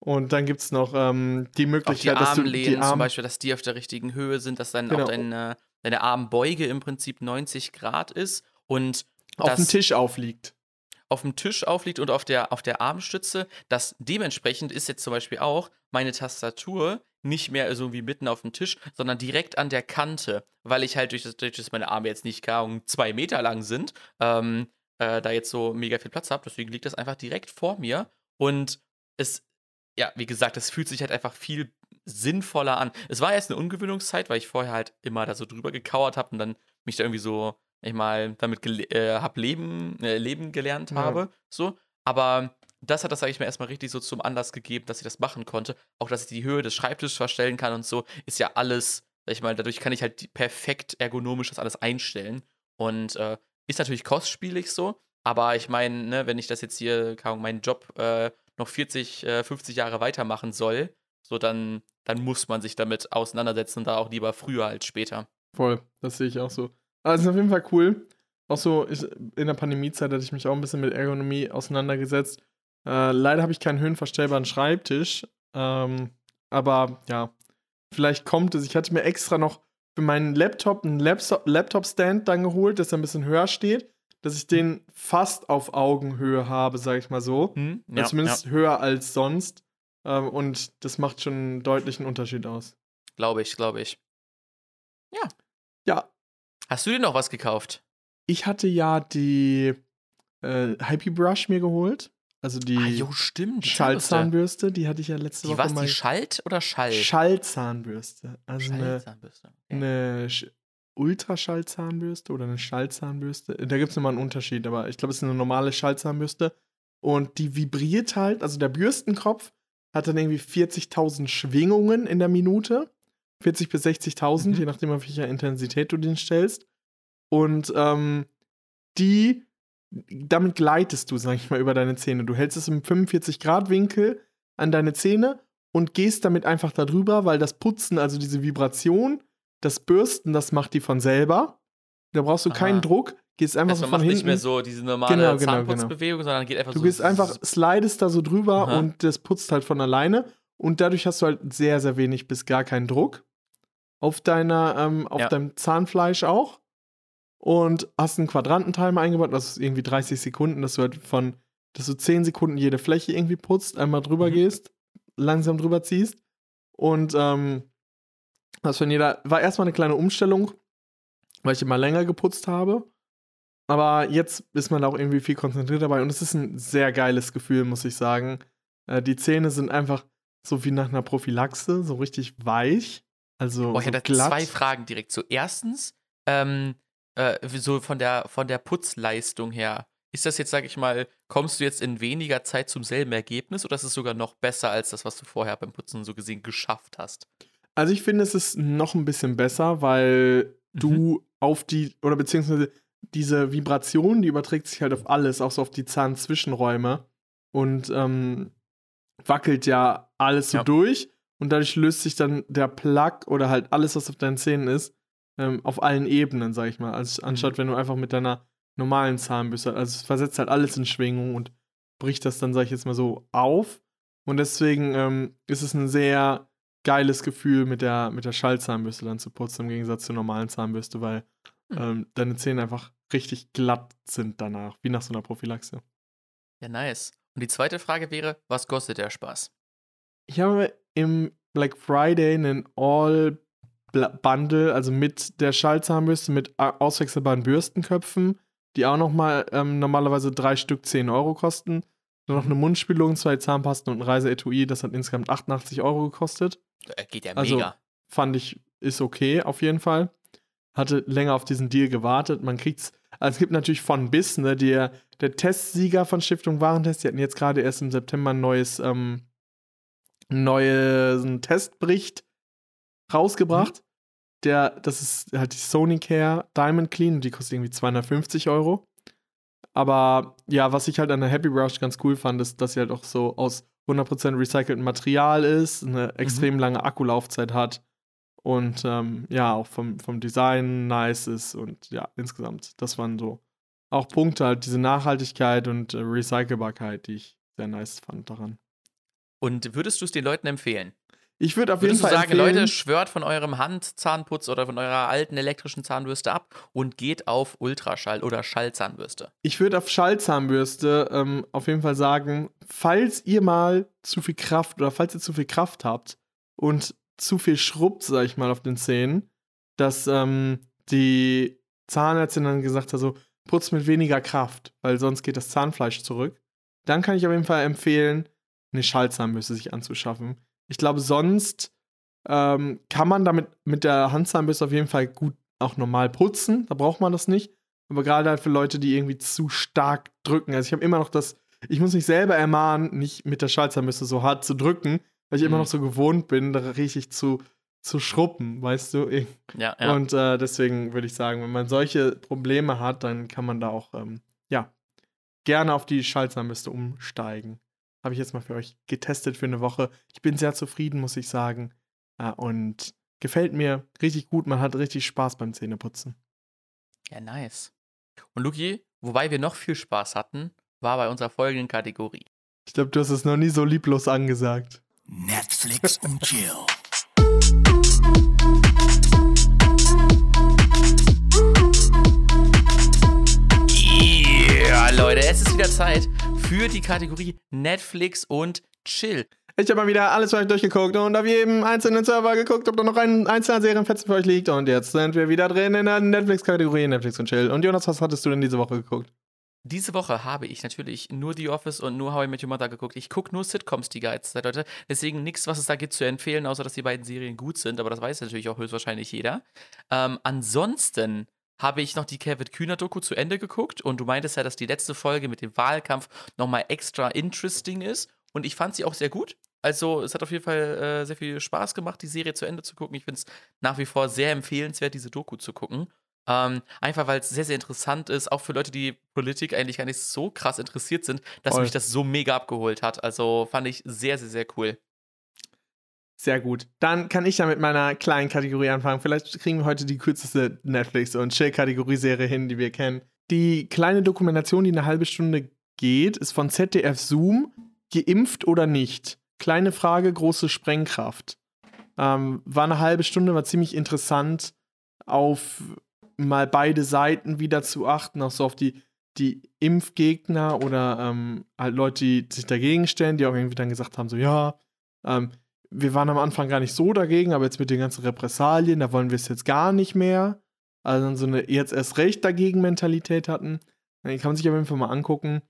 Und dann gibt es noch ähm, die Möglichkeit, die dass du die Arm zum Beispiel, dass die auf der richtigen Höhe sind, dass dann genau. auch deine, deine Armbeuge im Prinzip 90 Grad ist und auf dem Tisch aufliegt. Auf dem Tisch aufliegt und auf der, auf der Armstütze. Das dementsprechend ist jetzt zum Beispiel auch meine Tastatur nicht mehr so wie mitten auf dem Tisch, sondern direkt an der Kante, weil ich halt durch das, durch das meine Arme jetzt nicht gar um zwei Meter lang sind, ähm, äh, da jetzt so mega viel Platz habe. Deswegen liegt das einfach direkt vor mir. Und es, ja, wie gesagt, es fühlt sich halt einfach viel sinnvoller an. Es war erst eine Ungewöhnungszeit, weil ich vorher halt immer da so drüber gekauert habe und dann mich da irgendwie so, ich mal, damit äh, hab leben, äh, leben gelernt habe. Ja. So. Aber das hat das, sage ich mir, erstmal richtig so zum Anlass gegeben, dass ich das machen konnte. Auch, dass ich die Höhe des Schreibtisches verstellen kann und so, ist ja alles, sag ich mal, dadurch kann ich halt perfekt ergonomisch das alles einstellen. Und äh, ist natürlich kostspielig so, aber ich meine, ne, wenn ich das jetzt hier, meinen Job äh, noch 40, äh, 50 Jahre weitermachen soll, so dann, dann muss man sich damit auseinandersetzen und da auch lieber früher als später. Voll, das sehe ich auch so. Also auf jeden Fall cool. Auch so, ich, in der Pandemiezeit hatte ich mich auch ein bisschen mit Ergonomie auseinandergesetzt. Äh, leider habe ich keinen höhenverstellbaren Schreibtisch. Ähm, aber ja, vielleicht kommt es. Ich hatte mir extra noch für meinen Laptop einen Laptop-Stand dann geholt, dass er ein bisschen höher steht, dass ich den fast auf Augenhöhe habe, sag ich mal so. Hm, ja, zumindest ja. höher als sonst. Ähm, und das macht schon einen deutlichen Unterschied aus. Glaube ich, glaube ich. Ja. Ja. Hast du dir noch was gekauft? Ich hatte ja die äh, Hype Brush mir geholt. Also die ah, jo, stimmt, Schallzahnbürste, die hatte ich ja letzte die Woche was, mal. Die Schalt oder Schall? Schallzahnbürste. Also Schallzahnbürste. Okay. eine, eine Ultraschallzahnbürste oder eine Schallzahnbürste. Da gibt es nochmal einen Unterschied, aber ich glaube, es ist eine normale Schallzahnbürste. Und die vibriert halt, also der Bürstenkopf hat dann irgendwie 40.000 Schwingungen in der Minute. 40 bis 60.000, mhm. je nachdem, auf welcher Intensität du den stellst. Und ähm, die damit gleitest du, sag ich mal, über deine Zähne. Du hältst es im 45-Grad-Winkel an deine Zähne und gehst damit einfach darüber, weil das Putzen, also diese Vibration, das Bürsten, das macht die von selber. Da brauchst du Aha. keinen Druck, gehst einfach also so von hinten. nicht mehr so diese normale genau, genau, Zahnputzbewegung, genau. sondern geht einfach du so. Du gehst einfach, slidest da so drüber Aha. und das putzt halt von alleine. Und dadurch hast du halt sehr, sehr wenig bis gar keinen Druck auf deiner, ähm, auf ja. deinem Zahnfleisch auch und hast einen Quadrantentimer eingebaut, das ist irgendwie 30 Sekunden, dass du halt von, dass du 10 Sekunden jede Fläche irgendwie putzt, einmal drüber mhm. gehst, langsam drüber ziehst und ähm, das von jeder, war erstmal eine kleine Umstellung, weil ich immer länger geputzt habe, aber jetzt ist man da auch irgendwie viel konzentriert dabei und es ist ein sehr geiles Gefühl, muss ich sagen. Äh, die Zähne sind einfach so wie nach einer Prophylaxe, so richtig weich. Also Boah, ich so hätte glatt. zwei Fragen direkt. So, erstens, ähm, äh, so von der, von der Putzleistung her, ist das jetzt, sag ich mal, kommst du jetzt in weniger Zeit zum selben Ergebnis oder ist es sogar noch besser als das, was du vorher beim Putzen so gesehen geschafft hast? Also ich finde, es ist noch ein bisschen besser, weil du auf die, oder beziehungsweise diese Vibration, die überträgt sich halt auf alles, auch so auf die Zahnzwischenräume und ähm, wackelt ja alles so Ja. durch und dadurch löst sich dann der Plug oder halt alles, was auf deinen Zähnen ist, ähm, auf allen Ebenen, sag ich mal, als, anstatt wenn du einfach mit deiner normalen Zahnbürste, also es versetzt halt alles in Schwingung und bricht das dann, sag ich jetzt mal so, auf und deswegen ähm, ist es ein sehr geiles Gefühl, mit der, mit der Schallzahnbürste dann zu putzen, im Gegensatz zur normalen Zahnbürste, weil Mhm. ähm, deine Zähne einfach richtig glatt sind danach, wie nach so einer Prophylaxe. Ja, nice. Und die zweite Frage wäre, was kostet der Spaß? Ich habe im Black Friday einen All-Bundle, also mit der Schallzahnbürste, mit a- auswechselbaren Bürstenköpfen, die auch nochmal ähm, normalerweise drei Stück 10 Euro kosten. Dann noch eine Mundspülung, zwei Zahnpasten und ein Reiseetui, das hat insgesamt 88 Euro gekostet. Äh, Geht ja Also- mega. fand ich, ist okay auf jeden Fall. Hatte länger auf diesen Deal gewartet. Man kriegt's, also es gibt natürlich von bis, ne, der, der Testsieger von Stiftung Warentest, die hatten jetzt gerade erst im September ein neues, ähm, neuen Testbericht rausgebracht. Der, das ist halt die Sonicare Diamond Clean, die kostet irgendwie 250 Euro. Aber ja, was ich halt an der Happy Brush ganz cool fand, ist, dass sie halt auch so aus 100% recyceltem Material ist, eine extrem lange Akkulaufzeit hat und ähm, ja, auch vom, vom Design nice ist und ja, insgesamt, das waren so auch Punkte, halt diese Nachhaltigkeit und äh, Recycelbarkeit, die ich sehr nice fand daran. Und würdest du es den Leuten empfehlen? Ich würde auf jeden Würdest du Fall sagen, empfehlen, Leute, schwört von eurem Handzahnputz oder von eurer alten elektrischen Zahnbürste ab und geht auf Ultraschall oder Schallzahnbürste? ich würde auf Schallzahnbürste ähm, auf jeden Fall sagen, falls ihr mal zu viel Kraft oder falls ihr zu viel Kraft habt und zu viel schrubbt, sag ich mal, auf den Zähnen, dass ähm, die Zahnärztin dann gesagt hat, so, putz mit weniger Kraft, weil sonst geht das Zahnfleisch zurück. Dann kann ich auf jeden Fall empfehlen, eine Schallzahnbürste sich anzuschaffen. Ich glaube, sonst ähm, kann man damit mit der Handzahnbürste auf jeden Fall gut auch normal putzen. Da braucht man das nicht. Aber gerade halt für Leute, die irgendwie zu stark drücken. Also ich habe immer noch das, ich muss mich selber ermahnen, nicht mit der Schallzahnbürste so hart zu drücken, weil ich immer Mhm. noch so gewohnt bin, da richtig zu, zu schruppen, weißt du? Ja, ja. Und äh, deswegen würde ich sagen, wenn man solche Probleme hat, dann kann man da auch, ähm, ja, gerne auf die Schallzahnbürste umsteigen. Habe ich jetzt mal für euch getestet für eine Woche. Ich bin sehr zufrieden, muss ich sagen. Äh, und gefällt mir richtig gut. Man hat richtig Spaß beim Zähneputzen. ja, nice. Und Luki, wobei wir noch viel Spaß hatten, war bei unserer folgenden Kategorie. Ich glaube, du hast es noch nie so lieblos angesagt. Netflix und Chill. Ja, Leute, es ist wieder Zeit für die Kategorie Netflix und Chill. Ich habe mal wieder alles für euch durchgeguckt und auf jedem einzelnen Server geguckt, ob da noch ein einzelner Serienfetzen für euch liegt. Und jetzt sind wir wieder drin in der Netflix-Kategorie Netflix und Chill. Und Jonas, was hattest du denn diese Woche geguckt? Diese Woche habe ich natürlich nur The Office und nur How I Met Your Mother geguckt. Ich gucke nur Sitcoms die ganze Zeit, Leute. Deswegen nichts, was es da gibt zu empfehlen, außer dass die beiden Serien gut sind. Aber das weiß natürlich auch höchstwahrscheinlich jeder. Ähm, ansonsten habe ich noch die Kevin Kühner-Doku zu Ende geguckt. Und du meintest ja, dass die letzte Folge mit dem Wahlkampf nochmal extra interesting ist. Und ich fand sie auch sehr gut. Also es hat auf jeden Fall äh, sehr viel Spaß gemacht, die Serie zu Ende zu gucken. Ich finde es nach wie vor sehr empfehlenswert, diese Doku zu gucken. Ähm, einfach weil es sehr, sehr interessant ist, auch für Leute, die Politik eigentlich gar nicht so krass interessiert sind, dass Voll. mich das so mega abgeholt hat. Also fand ich sehr, sehr, sehr cool. Sehr gut. Dann kann ich ja mit meiner kleinen Kategorie anfangen. Vielleicht kriegen wir heute die kürzeste Netflix- und Chill-Kategorie-Serie hin, die wir kennen. Die kleine Dokumentation, die eine halbe Stunde geht, ist von ZDF Zoom. Geimpft oder nicht? Kleine Frage, große Sprengkraft. Ähm, war eine halbe Stunde, war ziemlich interessant, auf mal beide Seiten wieder zu achten, auch so auf die, die Impfgegner oder ähm, halt Leute, die sich dagegen stellen, die auch irgendwie dann gesagt haben, so ja, ähm, wir waren am Anfang gar nicht so dagegen, aber jetzt mit den ganzen Repressalien, da wollen wir es jetzt gar nicht mehr. Also dann so eine jetzt erst recht dagegen Mentalität hatten. Den kann man sich auf jeden Fall mal angucken,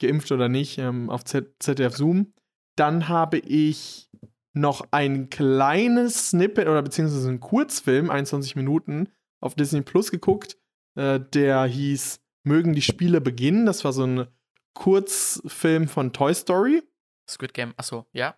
geimpft oder nicht, ähm, auf ZDF Zoom. Dann habe ich noch ein kleines Snippet oder beziehungsweise einen Kurzfilm, 21 Minuten, auf Disney Plus geguckt. Äh, der hieß Mögen die Spiele beginnen. Das war so ein Kurzfilm von Toy Story Squid Game, achso, ja.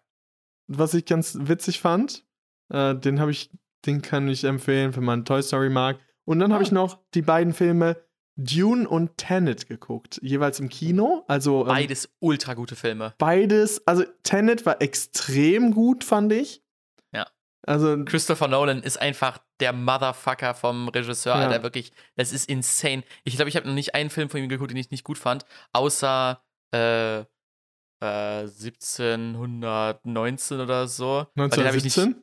Was ich ganz witzig fand. Äh, den habe ich, den kann ich empfehlen, wenn man Toy Story mag. Und dann habe Ah. ich noch die beiden Filme Dune und Tenet geguckt, jeweils im Kino. Also ähm, Beides ultra gute Filme. beides. Also Tenet war extrem gut, fand ich. Ja. Also Christopher Nolan ist einfach der Motherfucker vom Regisseur, Ja. Alter. Wirklich, das ist insane. Ich glaube, ich habe noch nicht einen Film von ihm geguckt, den ich nicht gut fand, außer äh, äh, 1719 oder so. Weil den hab ich 1917? Nicht,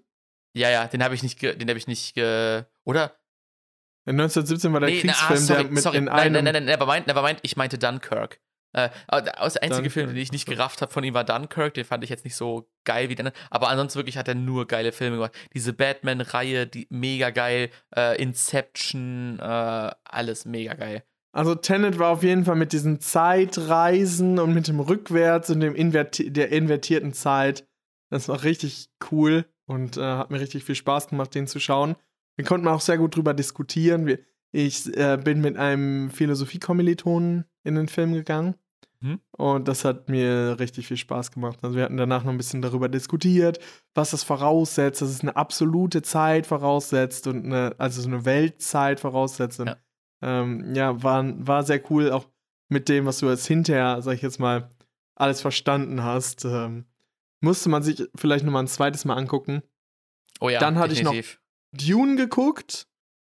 ja, ja, den habe ich nicht, ge, den habe ich nicht, ge, oder? In 1917 war der Nee, na, ah, Kriegsfilm, sorry, der mit sorry. in nein, einem. nein, nein, nein, nevermind, nevermind, ich meinte Dunkirk. Äh, der aus- der einzige Film, Dunkirk, den ich nicht gerafft habe von ihm, war Dunkirk. Den fand ich jetzt nicht so geil wie der. andere. Aber ansonsten wirklich hat er nur geile Filme gemacht. Diese Batman-Reihe, die mega geil. Äh, Inception, äh, alles mega geil. Also Tenet war auf jeden Fall mit diesen Zeitreisen und mit dem Rückwärts und dem Inverti der invertierten Zeit. Das war richtig cool und äh, hat mir richtig viel Spaß gemacht, den zu schauen. Wir konnten auch sehr gut drüber diskutieren. Wir, ich äh, bin mit einem Philosophie-Kommilitonen in den Film gegangen. Mhm. Und das hat mir richtig viel Spaß gemacht. Also wir hatten danach noch ein bisschen darüber diskutiert, was das voraussetzt, dass es eine absolute Zeit voraussetzt und eine, also so eine Weltzeit voraussetzt. Ja. Ähm, ja, war, war sehr cool, auch mit dem, was du jetzt hinterher, sag ich jetzt mal, alles verstanden hast. Ähm, musste man sich vielleicht nochmal ein zweites Mal angucken. Oh ja, Dann hatte ich noch- definitiv. Dune geguckt.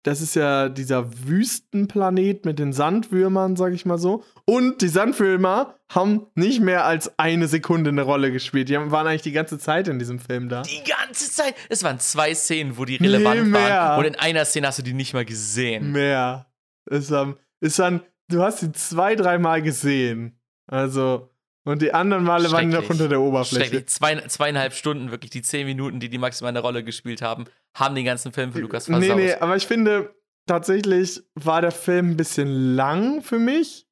Das ist ja dieser Wüstenplanet mit den Sandwürmern, sag ich mal so. Und die Sandwürmer haben nicht mehr als eine Sekunde eine Rolle gespielt. Die haben, waren eigentlich die ganze Zeit in diesem Film da. Die ganze Zeit. Es waren zwei Szenen, wo die relevant Nee, waren. Und in einer Szene hast du die nicht mal gesehen. Mehr. Ist, ähm, ist dann, du hast sie zwei, dreimal gesehen. Also, und die anderen Male waren noch unter der Oberfläche. Zwei, zweieinhalb Stunden, wirklich die zehn Minuten, die die maximal eine Rolle gespielt haben, haben den ganzen Film für Lukas versaut. Nee, nee, aber ich finde, tatsächlich war der Film ein bisschen lang für mich.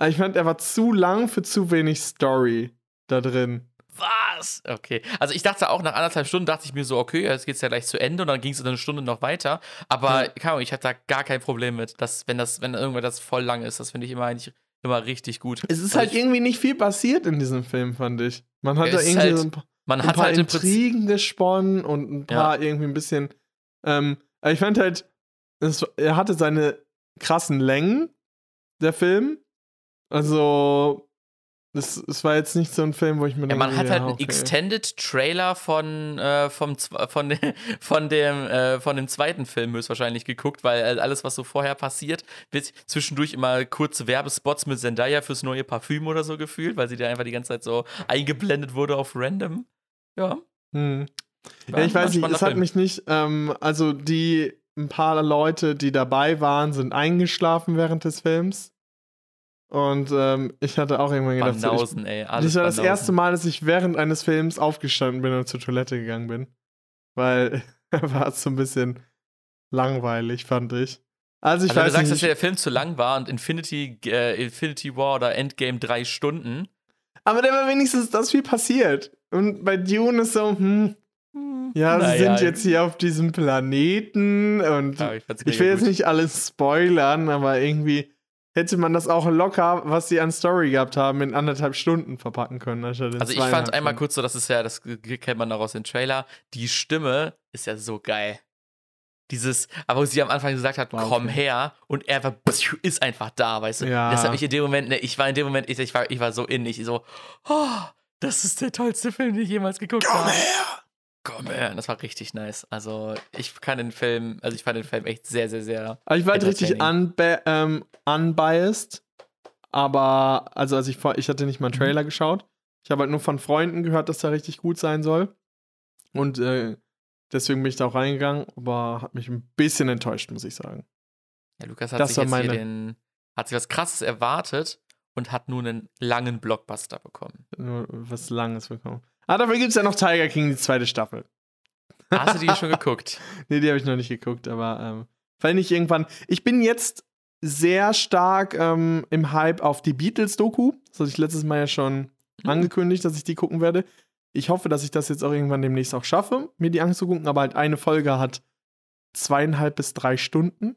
Ich fand, er war zu lang für zu wenig Story da drin. Was? Okay. Also ich dachte auch nach anderthalb Stunden dachte ich mir so, okay, jetzt geht's ja gleich zu Ende und dann ging es eine Stunde noch weiter. Aber Ja. keine Ahnung, ich hatte da gar kein Problem mit, dass, wenn das, wenn irgendwann das voll lang ist, das finde ich immer eigentlich immer richtig gut. Es ist Also halt ich, irgendwie nicht viel passiert in diesem Film, fand ich. Man hat Ja, da es irgendwie halt- so ein paar, man ein hat paar halt. Intrigen gesponnen und ein paar irgendwie ein bisschen. Ähm, aber ich fand halt, es, er hatte seine krassen Längen, der Film. Also, es, es war jetzt nicht so ein Film, wo ich mir Ja, man hat halt einen okay. Extended Trailer von, äh, vom, von, de- von, dem, äh, von dem zweiten Film höchstwahrscheinlich geguckt, weil äh, alles, was so vorher passiert, wird zwischendurch immer kurze Werbespots mit Zendaya fürs neue Parfüm oder so gefühlt, weil sie da einfach die ganze Zeit so eingeblendet wurde auf random. Ja. Hm. Ja, ich weiß nicht, es hat Film. mich nicht, ähm, also die, ein paar Leute, die dabei waren, sind eingeschlafen während des Films. Und ähm, ich hatte auch irgendwann gedacht, so, ich, ey. Alles das war das Banausen. erste Mal, dass ich während eines Films aufgestanden bin und zur Toilette gegangen bin. Weil war es so ein bisschen langweilig, fand ich. Also ich Also, wenn du weiß sagst, dass nicht. der Film zu lang war und Infinity, äh, Infinity War oder Endgame drei Stunden. aber da war wenigstens das viel passiert. Und bei Dune ist so, hm, ja, sie Naja. sind jetzt hier auf diesem Planeten und Ja, ich Ich will jetzt gut. nicht alles spoilern, aber irgendwie hätte man das auch locker, was sie an Story gehabt haben, in anderthalb Stunden verpacken können. Also ich fand einmal kurz so, das ist ja, das kennt man auch aus dem Trailer, die Stimme ist ja so geil. Dieses, aber wo sie am Anfang gesagt hat, War komm okay. her und er war, ist einfach da, weißt du. Ja. Das habe ich in dem Moment, ne, ich war in dem Moment, ich, ich, war, ich war so in, ich so, oh, das ist der tollste Film, den ich jemals geguckt habe. Komm her. Das war richtig nice. Also ich kann den Film, also ich fand den Film echt sehr, sehr, sehr. Aber ich war halt richtig unba ähm, unbiased. Aber, also, als ich ich hatte nicht mal einen Mhm. Trailer geschaut. Ich habe halt nur von Freunden gehört, dass der richtig gut sein soll. Und äh, deswegen bin ich da auch reingegangen, aber hat mich ein bisschen enttäuscht, muss ich sagen. Ja, Lukas hat Das sich jetzt hier meine- den, hat sich was krasses erwartet und hat nun einen langen Blockbuster bekommen. Nur was Langes bekommen. Ah, dafür gibt es ja noch Tiger King, die zweite Staffel. Hast du die schon geguckt? Nee, die habe ich noch nicht geguckt, aber ähm, weil ich irgendwann. Ich bin jetzt sehr stark ähm, im Hype auf die Beatles-Doku. Das hatte ich letztes Mal ja schon Mhm. angekündigt, dass ich die gucken werde. Ich hoffe, dass ich das jetzt auch irgendwann demnächst auch schaffe, mir die anzugucken, aber halt eine Folge hat zweieinhalb bis drei Stunden.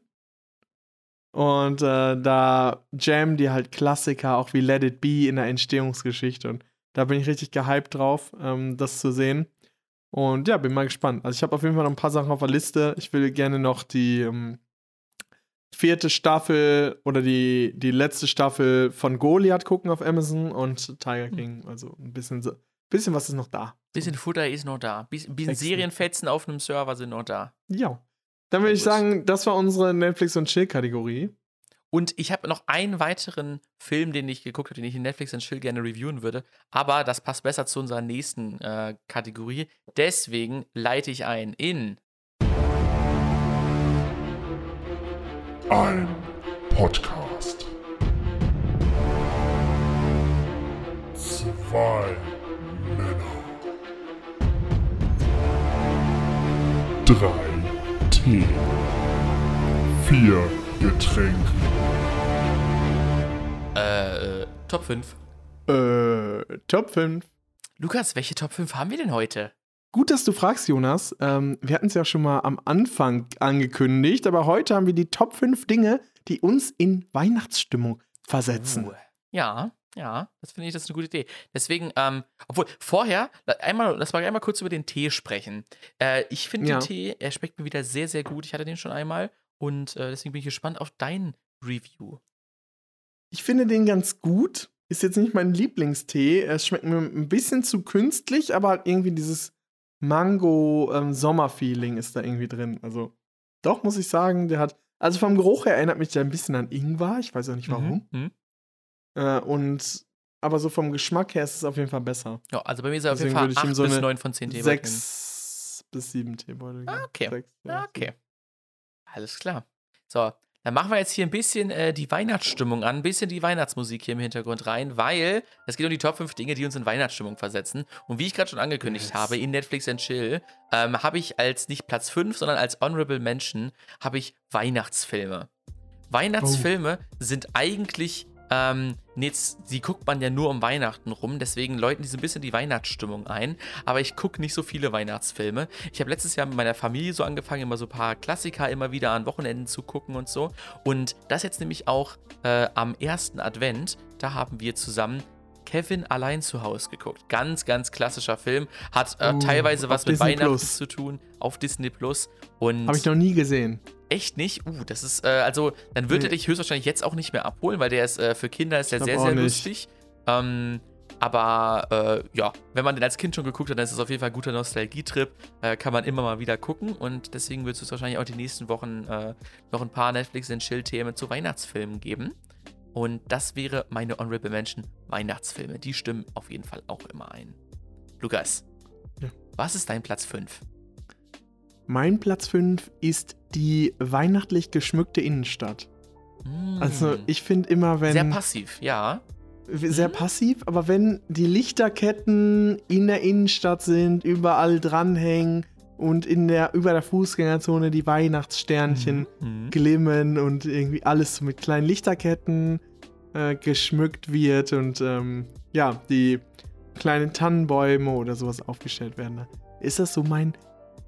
Und äh, da jammen die halt Klassiker, auch wie Let It Be in der Entstehungsgeschichte. Und da bin ich richtig gehypt drauf, ähm, das zu sehen. Und ja, bin mal gespannt. Also ich habe auf jeden Fall noch ein paar Sachen auf der Liste. Ich will gerne noch die ähm, vierte Staffel oder die, die letzte Staffel von Goliath gucken auf Amazon und Tiger Hm. King. Also ein bisschen, bisschen was ist noch da. Bisschen Futter ist noch da. Bisschen, bisschen. Serienfetzen auf einem Server sind noch da. Ja. Dann würde ich sagen, das war unsere Netflix- und Chill-Kategorie. Und ich habe noch einen weiteren Film, den ich geguckt habe, den ich in Netflix und Chill gerne reviewen würde. Aber das passt besser zu unserer nächsten äh, Kategorie. Deswegen leite ich ein in. Ein Podcast. Zwei Männer. Drei Tee. Vier Getränke. Äh, äh, Top 5. Äh, Top 5. Lukas, welche Top 5 haben wir denn heute? Gut, dass du fragst, Jonas. Ähm, wir hatten es ja schon mal am Anfang angekündigt, aber heute haben wir die Top 5 Dinge, die uns in Weihnachtsstimmung versetzen. Uh, ja, ja, das finde ich, das ist eine gute Idee. Deswegen, ähm, obwohl, vorher, einmal, lass mal einmal kurz über den Tee sprechen. Äh, ich finde Ja. den Tee, er schmeckt mir wieder sehr, sehr gut. Ich hatte den schon einmal und äh, deswegen bin ich gespannt auf dein Review. Ich finde den ganz gut. Ist jetzt nicht mein Lieblingstee. Es schmeckt mir ein bisschen zu künstlich, aber halt irgendwie dieses Mango-Sommer-Feeling ist da irgendwie drin. Also, doch, muss ich sagen, der hat. Also vom Geruch her erinnert mich der ein bisschen an Ingwer. Ich weiß auch nicht warum. Mhm. Mhm. Äh, und aber so vom Geschmack her ist es auf jeden Fall besser. Ja, also bei mir ist er auf jeden Fall würde ich ihm 8 so bis eine 9 von 10 Teebeuteln. Sechs bis sieben Teebeutel. geben. Ah, okay. Sechs, ja. Ah, okay. Alles klar. So, dann machen wir jetzt hier ein bisschen äh, die Weihnachtsstimmung an, ein bisschen die Weihnachtsmusik hier im Hintergrund rein, weil es geht um die Top 5 Dinge, die uns in Weihnachtsstimmung versetzen. Und wie ich gerade schon angekündigt Yes. habe, in Netflix and Chill ähm, habe ich als nicht Platz 5, sondern als Honorable Mention habe ich Weihnachtsfilme. Weihnachtsfilme sind eigentlich, ähm, jetzt, die guckt man ja nur um Weihnachten rum, deswegen läuten die so ein bisschen die Weihnachtsstimmung ein. Aber ich gucke nicht so viele Weihnachtsfilme. Ich habe letztes Jahr mit meiner Familie so angefangen, immer so ein paar Klassiker immer wieder an Wochenenden zu gucken und so. Und das jetzt nämlich auch äh, am ersten Advent, da haben wir zusammen Kevin allein zu Hause geguckt. Ganz, ganz klassischer Film. Hat äh, Uh, teilweise was mit Disney Weihnachten Plus. zu tun. Auf Disney Plus. Habe ich noch nie gesehen. Echt nicht? Uh, das ist, äh, also, dann wird er Nee. dich höchstwahrscheinlich jetzt auch nicht mehr abholen, weil der ist äh, für Kinder ist der sehr, sehr nicht. lustig. Ähm, aber äh, ja, wenn man den als Kind schon geguckt hat, dann ist es auf jeden Fall ein guter Nostalgietrip. Äh, kann man immer mal wieder gucken und deswegen wird es wahrscheinlich auch die nächsten Wochen äh, noch ein paar Netflix and Chill-Themen zu Weihnachtsfilmen geben. Und das wäre meine Honorable Mention Weihnachtsfilme. Die stimmen auf jeden Fall auch immer ein. Lukas, Ja. was ist dein Platz 5? Mein Platz 5 ist die weihnachtlich geschmückte Innenstadt. Also ich finde immer, wenn. Sehr passiv, ja. sehr Mhm. passiv, aber wenn die Lichterketten in der Innenstadt sind, überall dranhängen und in der, über der Fußgängerzone die Weihnachtssternchen Mhm. glimmen und irgendwie alles mit kleinen Lichterketten äh, geschmückt wird und ähm, ja, die kleinen Tannenbäume oder sowas aufgestellt werden, ist das so mein,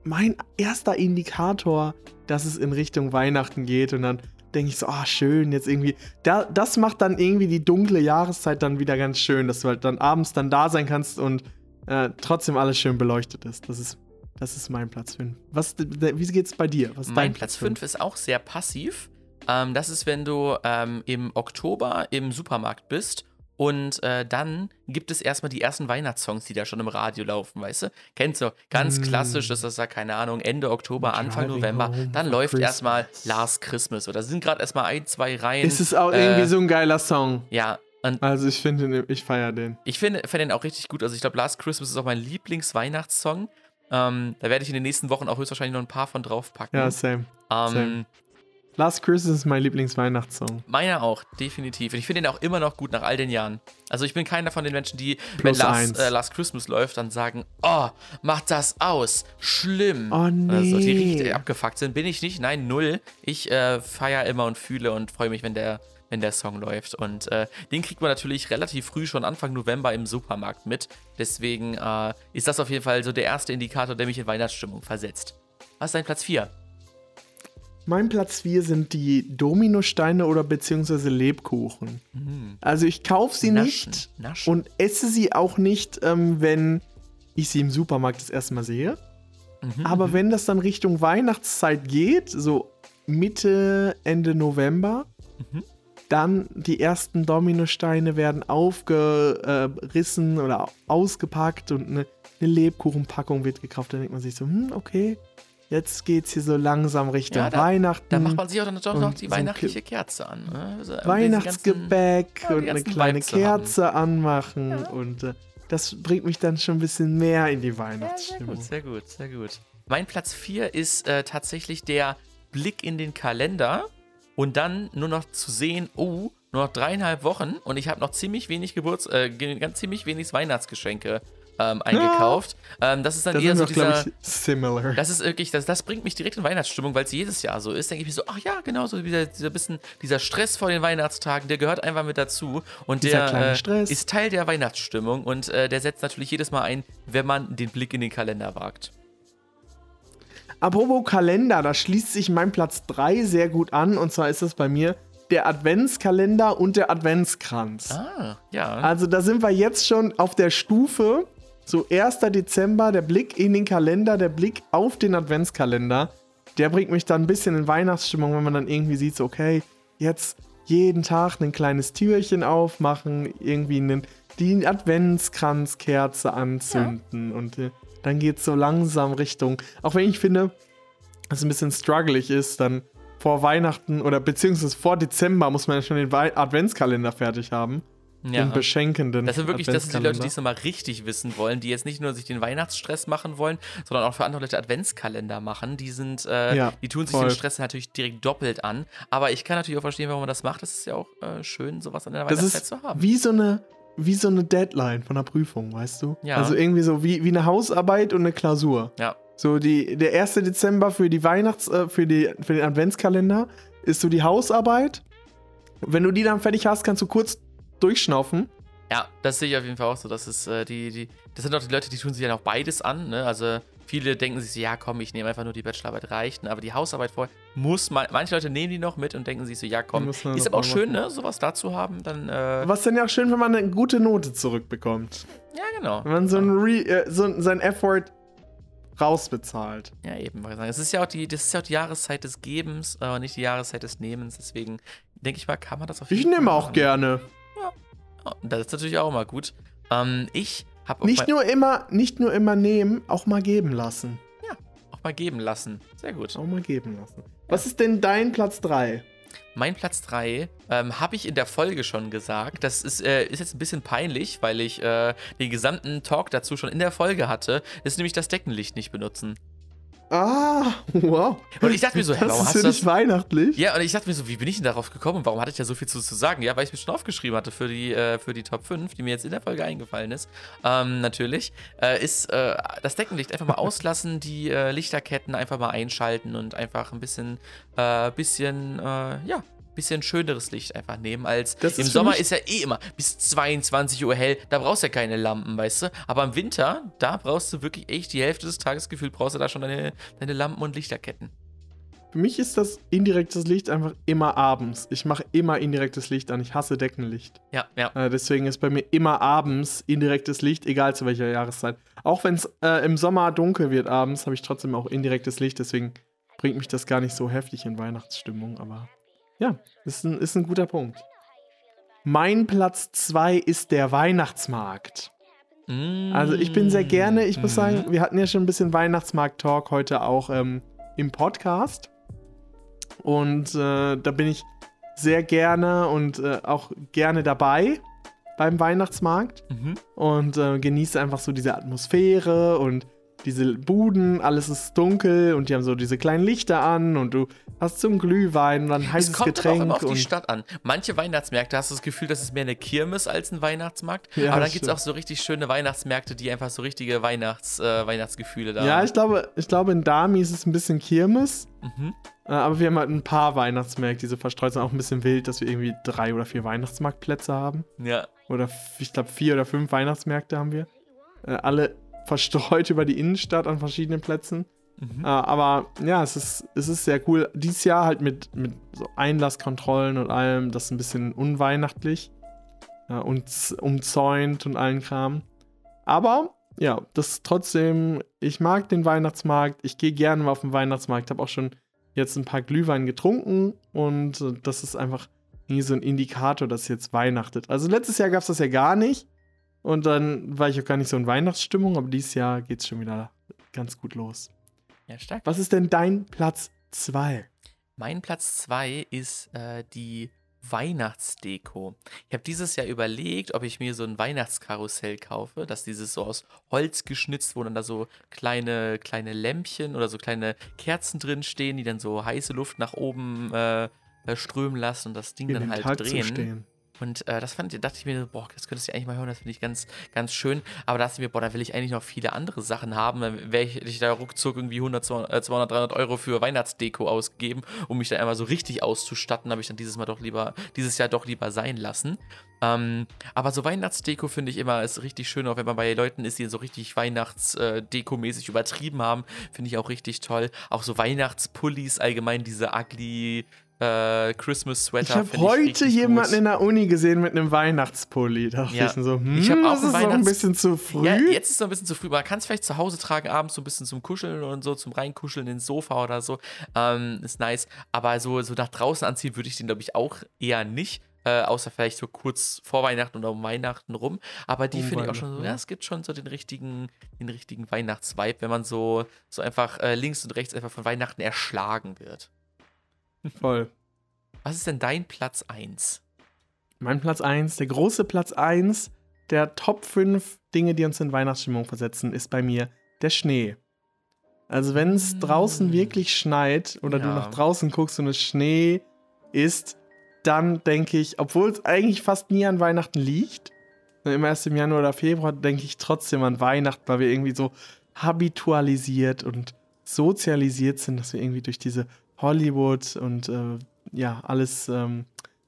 mein erster Indikator, dass es in Richtung Weihnachten geht und dann denke ich so, ah, schön, jetzt irgendwie. Da, das macht dann irgendwie die dunkle Jahreszeit dann wieder ganz schön, dass du halt dann abends dann da sein kannst und äh, trotzdem alles schön beleuchtet ist. Das ist, das ist mein Platz 5. Was, wie geht's bei dir? Was Mein Platz 5 ist auch sehr passiv. Ähm, das ist, wenn du ähm, im Oktober im Supermarkt bist und äh, dann gibt es erstmal die ersten Weihnachtssongs, die da schon im Radio laufen, weißt du? Kennst du? Ganz Mm. klassisch ist das ja, keine Ahnung, Ende Oktober, Anfang November. Dann läuft Christmas. erstmal Last Christmas oder sind gerade erstmal ein, zwei Reihen. Ist es auch äh, irgendwie so ein geiler Song? Ja, und Also ich finde, den- ich feiere den. ich finde find den auch richtig gut. Also ich glaube, Last Christmas ist auch mein Lieblingsweihnachtssong. Ähm, da werde ich in den nächsten Wochen auch höchstwahrscheinlich noch ein paar von draufpacken. Ja, same. ähm, same. Last Christmas ist mein Lieblingsweihnachtssong. Meiner auch, definitiv. Und ich finde den auch immer noch gut nach all den Jahren. Also ich bin keiner von den Menschen, die, Plus wenn Last, äh, Last Christmas läuft, dann sagen, oh, macht das aus. Schlimm. Oh, Also, die nee. richtig abgefuckt sind. Bin ich nicht, nein, null. Ich äh, feiere immer und fühle und freue mich, wenn der, wenn der Song läuft. Und äh, den kriegt man natürlich relativ früh, schon Anfang November im Supermarkt mit. Deswegen äh, ist das auf jeden Fall so der erste Indikator, der mich in Weihnachtsstimmung versetzt. Was ist dein Platz 4? Mein Platz 4 sind die Dominosteine oder beziehungsweise Lebkuchen. Also ich kaufe sie Naschen, nicht naschen. und esse sie auch nicht, ähm, wenn ich sie im Supermarkt das erste Mal sehe. Mhm, Aber mhm. wenn das dann Richtung Weihnachtszeit geht, so Mitte, Ende November, Mhm. dann die ersten Dominosteine werden aufgerissen oder ausgepackt und eine, eine Lebkuchenpackung wird gekauft. Dann denkt man sich so, hm, okay, jetzt geht's hier so langsam Richtung Ja, da- Weihnachten. Da macht man sich auch dann doch noch die weihnachtliche Kerze an. Ne? Also, Weihnachtsgebäck ja, die und eine ganzen kleine Vibes zu haben. Kerze anmachen und äh, das bringt mich dann schon ein bisschen mehr in die Ganzen, sehr Weihnachtsstimmung. gut, sehr gut, sehr gut. Mein Platz 4 ist äh, tatsächlich der Blick in den Kalender und dann nur noch zu sehen, oh, nur noch dreieinhalb Wochen und ich habe noch ziemlich wenig Geburts-, äh, ziemlich wenig Weihnachtsgeschenke ähm, eingekauft. Ähm, das ist dann Da eher so dieser. similar. Das ist wirklich, das, das bringt mich direkt in Weihnachtsstimmung, weil es jedes Jahr so ist. Denke ich mir so, ach ja, genau so dieser, dieser bisschen, dieser Stress vor den Weihnachtstagen, der gehört einfach mit dazu. Und Dieser der kleine äh, ist Teil der Weihnachtsstimmung und äh, der setzt natürlich jedes Mal ein, wenn man den Blick in den Kalender wagt. Apropos Kalender, da schließt sich mein Platz 3 sehr gut an. Und zwar ist das bei mir der Adventskalender und der Adventskranz. Ah, ja. Also da sind wir jetzt schon auf der Stufe. So 1. Dezember, der Blick in den Kalender, der Blick auf den Adventskalender. Der bringt mich dann ein bisschen in Weihnachtsstimmung, wenn man dann irgendwie sieht, so, okay, jetzt jeden Tag ein kleines Türchen aufmachen, irgendwie einen, die Adventskranzkerze anzünden und äh, dann geht es so langsam Richtung, auch wenn ich finde, dass es ein bisschen strugglig ist, dann vor Weihnachten oder beziehungsweise vor Dezember muss man ja schon den Adventskalender fertig haben. Ja. Den beschenkenden. Das sind wirklich, das sind die Leute, die es nochmal richtig wissen wollen, die jetzt nicht nur sich den Weihnachtsstress machen wollen, sondern auch für andere Leute Adventskalender machen. Die sind, äh, Ja, die tun sich voll. den Stress natürlich direkt doppelt an. Aber ich kann natürlich auch verstehen, warum man das macht. Das ist ja auch äh, schön, sowas an der Das Weihnachtszeit ist zu haben. wie so eine wie so eine Deadline von einer Prüfung, weißt du? Ja. Also irgendwie so wie, wie eine Hausarbeit und eine Klausur. Ja. So die, der 1. Dezember für die Weihnachts-, äh, für, die, für den Adventskalender ist so die Hausarbeit. Wenn du die dann fertig hast, kannst du kurz durchschnaufen. Ja, das sehe ich auf jeden Fall auch so. Das ist äh, die, die, das sind auch die Leute, die tun sich ja auch beides an. Ne? Also viele denken sich so, ja komm, ich nehme einfach nur die Bachelorarbeit reicht. Ne? Aber die Hausarbeit vorher muss man, manche Leute nehmen die noch mit und denken sich so, ja komm, ist aber auch schön, ne, sowas da zu haben. Dann, äh, Was dann ja auch schön, wenn man eine gute Note zurückbekommt. ja genau. Wenn man so, ein Re äh, so sein Effort rausbezahlt. Ja, eben. wollte ich sagen. Es ist ja auch die, das ist ja auch die Jahreszeit des Gebens, aber nicht die Jahreszeit des Nehmens. Deswegen denke ich mal, kann man das auf Ich jeden Fall nehme auch machen. gerne. Ja, das ist natürlich auch mal gut. Ähm, ich habe Nicht nur immer, nicht nur immer nehmen, auch mal geben lassen. auch mal geben lassen. Sehr gut. Auch mal geben lassen. Was ist denn dein Platz 3? Mein Platz 3 ähm, habe ich in der Folge schon gesagt. Das ist, äh, ist jetzt ein bisschen peinlich, weil ich äh, den gesamten Talk dazu schon in der Folge hatte. Ist nämlich das Deckenlicht nicht benutzen. Ah, wow. Und ich dachte mir so, hä, das warum ist hast du das? weihnachtlich. Ja, und ich dachte mir so, wie bin ich denn darauf gekommen und warum hatte ich da so viel zu, zu sagen? Ja, weil ich mir schon aufgeschrieben hatte für die, äh, für die Top 5, die mir jetzt in der Folge eingefallen ist. Ähm, natürlich. Äh, ist äh, das Deckenlicht einfach mal auslassen, die äh, Lichterketten einfach mal einschalten und einfach ein bisschen, äh, bisschen, äh, ja, bisschen schöneres Licht einfach nehmen als Das im Sommer ist ja eh immer bis 22 Uhr hell, da brauchst du ja keine Lampen, weißt du? Aber im Winter, da brauchst du wirklich echt die Hälfte des Tages gefühlt, brauchst du da schon deine, deine Lampen und Lichterketten. Für mich ist das indirektes Licht einfach immer abends. Ich mache immer indirektes Licht an. Ich hasse Deckenlicht. Ja, ja. Äh, deswegen ist bei mir immer abends indirektes Licht, egal zu welcher Jahreszeit. Auch wenn es äh, im Sommer dunkel wird abends, habe ich trotzdem auch indirektes Licht. Deswegen bringt mich das gar nicht so heftig in Weihnachtsstimmung. Aber ja, ist ein, ist ein guter Punkt. Mein Platz 2 ist der Weihnachtsmarkt. Also ich bin sehr gerne, ich muss Mhm. sagen, wir hatten ja schon ein bisschen Weihnachtsmarkt-Talk heute auch ähm, im Podcast. Und äh, da bin ich sehr gerne und äh, auch gerne dabei beim Weihnachtsmarkt Mhm. und äh, genieße einfach so diese Atmosphäre und diese Buden, alles ist dunkel und die haben so diese kleinen Lichter an und du hast ein Glühwein und dann ein Es heißes kommt aber auch Getränk immer auf die Stadt an. Manche Weihnachtsmärkte hast du das Gefühl, das ist mehr eine Kirmes als ein Weihnachtsmarkt. Ja, aber dann gibt es auch so richtig schöne Weihnachtsmärkte, die einfach so richtige Weihnachts, äh, Weihnachtsgefühle da ja, haben. ich glaube, ich glaube in Dami ist es ein bisschen Kirmes. Mhm. Äh, Aber wir haben halt ein paar Weihnachtsmärkte, die so verstreut sind. Auch ein bisschen wild, dass wir irgendwie drei oder vier Weihnachtsmarktplätze haben. Ja. Oder ich glaube vier oder fünf Weihnachtsmärkte haben wir. Äh, alle verstreut über die Innenstadt an verschiedenen Plätzen. Mhm. Äh, aber ja, es ist, es ist sehr cool. Dieses Jahr halt mit, mit so Einlasskontrollen und allem, das ist ein bisschen unweihnachtlich. Äh, und umzäunt und allen Kram. Aber ja, das ist trotzdem, ich mag den Weihnachtsmarkt, ich gehe gerne mal auf den Weihnachtsmarkt, habe auch schon jetzt ein paar Glühwein getrunken und äh, das ist einfach nie so ein Indikator, dass jetzt weihnachtet. Also letztes Jahr gab es das ja gar nicht und dann war ich auch gar nicht so in Weihnachtsstimmung, aber dieses Jahr geht es schon wieder ganz gut los. Ja, stark. Was ist denn dein Platz 2? Mein Platz 2 ist äh, die Weihnachtsdeko. Ich habe dieses Jahr überlegt, ob ich mir so ein Weihnachtskarussell kaufe, dass dieses so aus Holz geschnitzt, wo dann da so kleine, kleine Lämpchen oder so kleine Kerzen drin stehen, die dann so heiße Luft nach oben äh, äh strömen lassen und das Ding In dann halt Tag drehen. Und äh, das fand, dachte ich mir, boah, das könntest du eigentlich mal hören, das finde ich ganz, ganz schön. Aber da dachte ich mir, boah, da will ich eigentlich noch viele andere Sachen haben. Dann wäre ich, da ruckzuck irgendwie 100, 200, 300 Euro für Weihnachtsdeko ausgegeben, um mich da einmal so richtig auszustatten. Habe ich dann dieses Mal doch lieber, dieses Jahr doch lieber sein lassen. Ähm, aber so Weihnachtsdeko finde ich immer ist richtig schön, auch wenn man bei Leuten ist, die so richtig Weihnachtsdeko-mäßig übertrieben haben, finde ich auch richtig toll. Auch so Weihnachtspullis allgemein, diese ugly äh, Christmas Sweater. Ich habe heute richtig jemanden gut. in der Uni gesehen mit einem Weihnachtspulli. Da dachte Ja. ich so, hm, Ich hab auch das ist einen so ein Weihnachts- bisschen zu früh. Ja, jetzt ist es so ein bisschen zu früh. Man kann es vielleicht zu Hause tragen, abends so ein bisschen zum Kuscheln und so, zum Reinkuscheln ins Sofa oder so. Ähm, ist nice. Aber so, so nach draußen anziehen würde ich den, glaube ich, auch eher nicht. Äh, außer vielleicht so kurz vor Weihnachten oder um Weihnachten rum. Aber die Um finde ich auch schon so, ja. es gibt schon so den richtigen, den richtigen Weihnachtsvibe, wenn man so, so einfach äh, links und rechts einfach von Weihnachten erschlagen wird. Voll. Was ist denn dein Platz 1? Mein Platz 1, der große Platz 1 der Top 5 Dinge, die uns in Weihnachtsstimmung versetzen, ist bei mir der Schnee. Also wenn es draußen wirklich schneit oder du Ja. nach draußen guckst und es Schnee ist, dann denke ich, obwohl es eigentlich fast nie an Weihnachten liegt, immer erst im Januar oder Februar, denke ich trotzdem an Weihnachten, weil wir irgendwie so habitualisiert und sozialisiert sind, dass wir irgendwie durch diese Hollywood und äh, ja, alles ähm,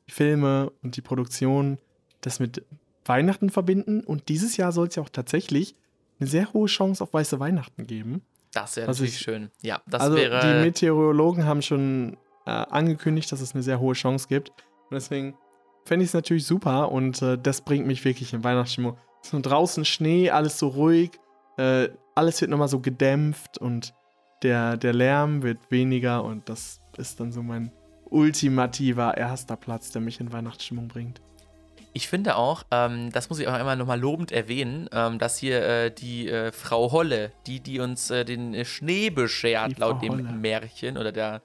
Filme und die Produktion das mit Weihnachten verbinden. Und dieses Jahr soll es ja auch tatsächlich eine sehr hohe Chance auf weiße Weihnachten geben. Das wäre natürlich ich- schön. Ja, das also wäre. die Meteorologen haben schon äh, angekündigt, dass es eine sehr hohe Chance gibt. Und deswegen fände ich es natürlich super und äh, das bringt mich wirklich in Weihnachtsstimmung. Es ist nur draußen Schnee, alles so ruhig, äh, alles wird nochmal so gedämpft und der, der Lärm wird weniger und das ist dann so mein ultimativer erster Platz, der mich in Weihnachtsstimmung bringt. Ich finde auch, ähm, das muss ich auch einmal nochmal lobend erwähnen, ähm, dass hier äh, die äh, Frau Holle, die, die uns äh, den Schnee beschert, Die Frau laut dem Holle. Märchen, oder der,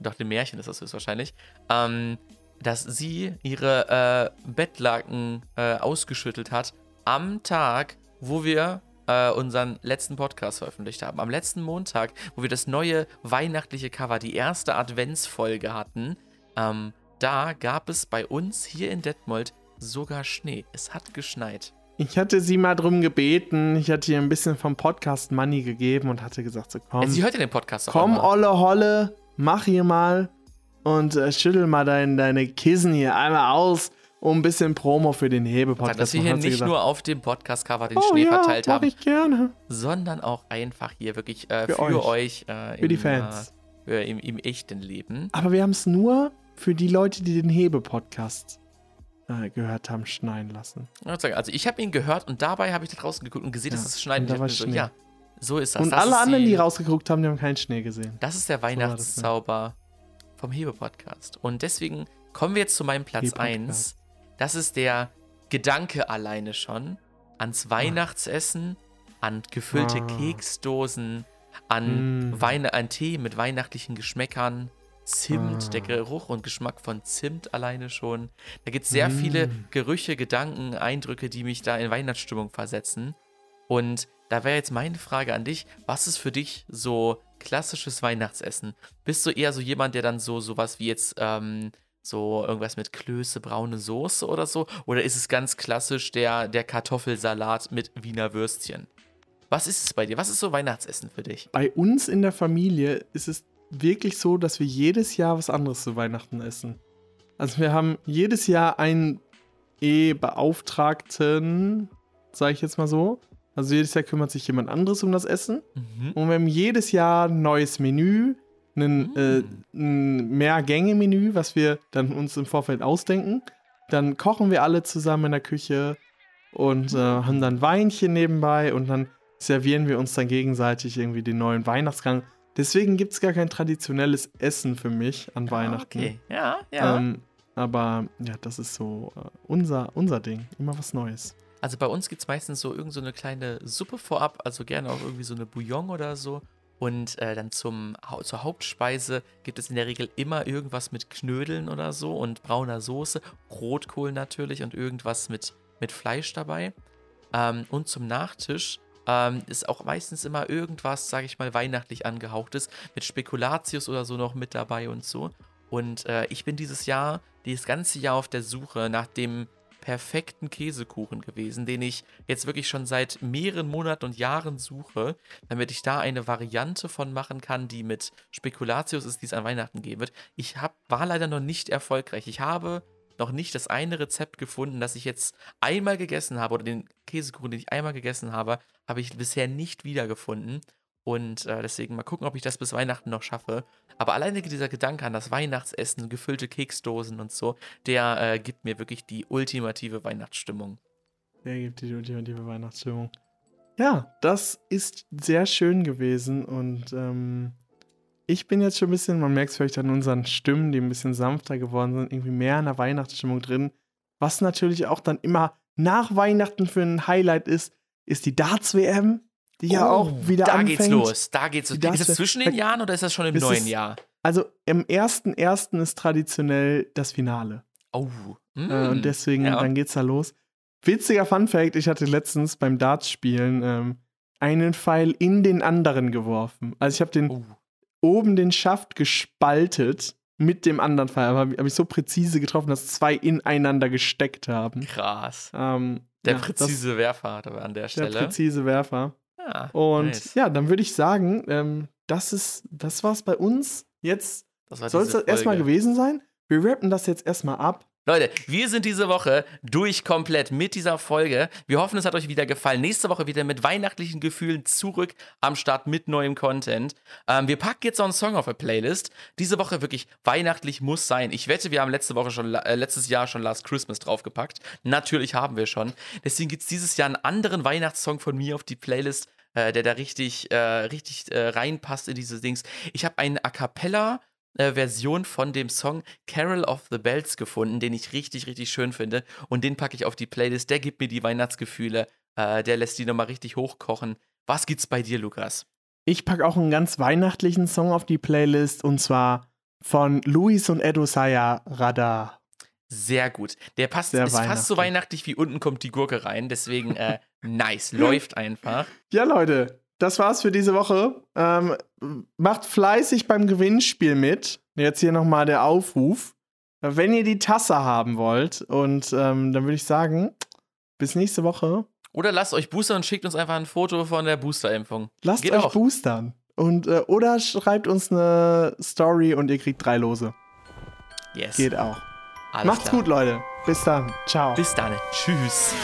doch dem Märchen ist das höchstwahrscheinlich, ähm, dass sie ihre äh, Bettlaken äh, ausgeschüttelt hat am Tag, wo wir äh, unseren letzten Podcast veröffentlicht haben. Am letzten Montag, wo wir das neue weihnachtliche Cover, die erste Adventsfolge hatten, ähm, da gab es bei uns hier in Detmold sogar Schnee. Es hat geschneit. Ich hatte sie mal drum gebeten, ich hatte ihr ein bisschen vom Podcast Money gegeben und hatte gesagt, so komm, Ja, sie hört ja den Podcast auch komm immer. Olle Holle, mach hier mal und äh, schüttel mal dein, deine Kissen hier einmal aus, um ein bisschen Promo für den Hebe-Podcast Dass wir hier nicht gesagt, nur auf dem Podcast-Cover den oh, Schnee ja, verteilt haben, ich gerne. sondern auch einfach hier wirklich äh, für, Für euch, äh, Für die im, Fans. Äh, im, im echten Leben. Aber wir haben es nur für die Leute, die den Hebe-Podcast äh, gehört haben, schneien lassen. Also ich habe ihn gehört und dabei habe ich da draußen geguckt und gesehen, Ja, dass es schneit. und da war so, ja, so ist das. und das alle anderen, die, die rausgeguckt haben, die haben keinen Schnee gesehen. Das ist der ne? Weihnachtszauber vom Hebe-Podcast. Und deswegen kommen wir jetzt zu meinem Platz Hebe-Podcast. 1. Das ist der Gedanke alleine schon ans Weihnachtsessen, an gefüllte Ah. Keksdosen, an, Mm. Weine, an Tee mit weihnachtlichen Geschmäckern, Zimt, Ah. der Geruch und Geschmack von Zimt alleine schon. Da gibt es sehr Mm. viele Gerüche, Gedanken, Eindrücke, die mich da in Weihnachtsstimmung versetzen. Und da wäre jetzt meine Frage an dich, was ist für dich so klassisches Weihnachtsessen? Bist du eher so jemand, der dann so sowas wie jetzt ähm, so irgendwas mit Klöße, braune Soße oder so? Oder ist es ganz klassisch der, der Kartoffelsalat mit Wiener Würstchen? Was ist es bei dir? Was ist so Weihnachtsessen für dich? Bei uns in der Familie ist es wirklich so, dass wir jedes Jahr was anderes zu Weihnachten essen. Also wir haben jedes Jahr einen E-Beauftragten, sage ich jetzt mal so. Also jedes Jahr kümmert sich jemand anderes um das Essen. Mhm. Und wir haben jedes Jahr ein neues Menü, ein, Mm. äh, ein Mehrgänge-Menü, was wir dann uns im Vorfeld ausdenken. Dann kochen wir alle zusammen in der Küche und äh, haben dann Weinchen nebenbei und dann servieren wir uns dann gegenseitig irgendwie den neuen Weihnachtsgang. Deswegen gibt es gar kein traditionelles Essen für mich an Weihnachten. Okay, ja, ja. Ähm, aber ja, das ist so äh, unser, unser Ding. Immer was Neues. Also bei uns gibt es meistens so irgend so eine kleine Suppe vorab, also gerne auch irgendwie so eine Bouillon oder so. Und äh, dann zum, zur Hauptspeise gibt es in der Regel immer irgendwas mit Knödeln oder so und brauner Soße, Rotkohl natürlich und irgendwas mit, mit Fleisch dabei. Ähm, und zum Nachtisch ähm, ist auch meistens immer irgendwas, sage ich mal, weihnachtlich angehauchtes, mit Spekulatius oder so noch mit dabei und so. Und äh, ich bin dieses Jahr, dieses ganze Jahr auf der Suche nach dem perfekten Käsekuchen gewesen, den ich jetzt wirklich schon seit mehreren Monaten und Jahren suche, damit ich da eine Variante von machen kann, die mit Spekulatius ist, die es an Weihnachten geben wird. Ich hab, war leider noch nicht erfolgreich. Ich habe noch nicht das eine Rezept gefunden, das ich jetzt einmal gegessen habe, oder den Käsekuchen, den ich einmal gegessen habe, habe ich bisher nicht wiedergefunden. Und äh, deswegen mal gucken, ob ich das bis Weihnachten noch schaffe. Aber alleine dieser Gedanke an das Weihnachtsessen, gefüllte Keksdosen und so, der äh, gibt mir wirklich die ultimative Weihnachtsstimmung. Der gibt die ultimative Weihnachtsstimmung. Ja, das ist sehr schön gewesen und ähm, ich bin jetzt schon ein bisschen, man merkt es vielleicht an unseren Stimmen, die ein bisschen sanfter geworden sind, irgendwie mehr in der Weihnachtsstimmung drin. Was natürlich auch dann immer nach Weihnachten für ein Highlight ist, ist die Darts-WM, die ja auch wieder Oh, Da anfängt. geht's los, da geht's los. Die Ist das Darts- zwischen den Jahren oder ist das schon im Das neuen ist- Jahr? Also im 1.1. ist traditionell das Finale. Oh. Äh, mm. und deswegen, ja. dann geht's da los. Witziger Fun Fact: Ich hatte letztens beim Darts-Spielen ähm, einen Pfeil in den anderen geworfen. Also, ich habe den Oh. oben den Schaft gespaltet mit dem anderen Pfeil. Aber habe hab ich so präzise getroffen, dass zwei ineinander gesteckt haben. Krass. Ähm, Der ja, das- präzise Werfer an der Der Stelle. präzise Werfer. Ja, Und nice. ja, dann würde ich sagen, ähm, das ist, das war's bei uns. Jetzt soll es erstmal gewesen sein. Wir rappen das jetzt erstmal ab. Leute, wir sind diese Woche durch komplett mit dieser Folge. Wir hoffen, es hat euch wieder gefallen. Nächste Woche wieder mit weihnachtlichen Gefühlen zurück am Start mit neuem Content. Ähm, wir packen jetzt noch einen Song auf der Playlist. Diese Woche wirklich weihnachtlich muss sein. Ich wette, wir haben letzte Woche schon, äh, letztes Jahr schon Last Christmas draufgepackt. Natürlich haben wir schon. Deswegen gibt es dieses Jahr einen anderen Weihnachtssong von mir auf die Playlist, äh, der da richtig, äh, richtig äh, reinpasst in diese Dings. Ich habe einen A Cappella äh, Version von dem Song Carol of the Bells gefunden, den ich richtig, richtig schön finde. Und den packe ich auf die Playlist. Der gibt mir die Weihnachtsgefühle. Äh, der lässt die nochmal richtig hochkochen. Was gibt's bei dir, Lukas? Ich packe auch einen ganz weihnachtlichen Song auf die Playlist und zwar von Luis und Edo Saya Radar. Sehr gut. Der passt, Sehr ist fast so weihnachtlich wie unten kommt die Gurke rein. Deswegen, äh, nice. Läuft einfach. Ja, Leute, das war's für diese Woche. Ähm, macht fleißig beim Gewinnspiel mit. Jetzt hier nochmal der Aufruf. Wenn ihr die Tasse haben wollt, und ähm, dann würde ich sagen, bis nächste Woche. Oder lasst euch boostern und schickt uns einfach ein Foto von der Boosterimpfung. Lasst Geht euch auch. boostern. Und, äh, oder schreibt uns eine Story und ihr kriegt drei Lose. Yes. Geht auch. Alles Macht's klar. gut, Leute. Bis dann. Ciao. Bis dann. Tschüss.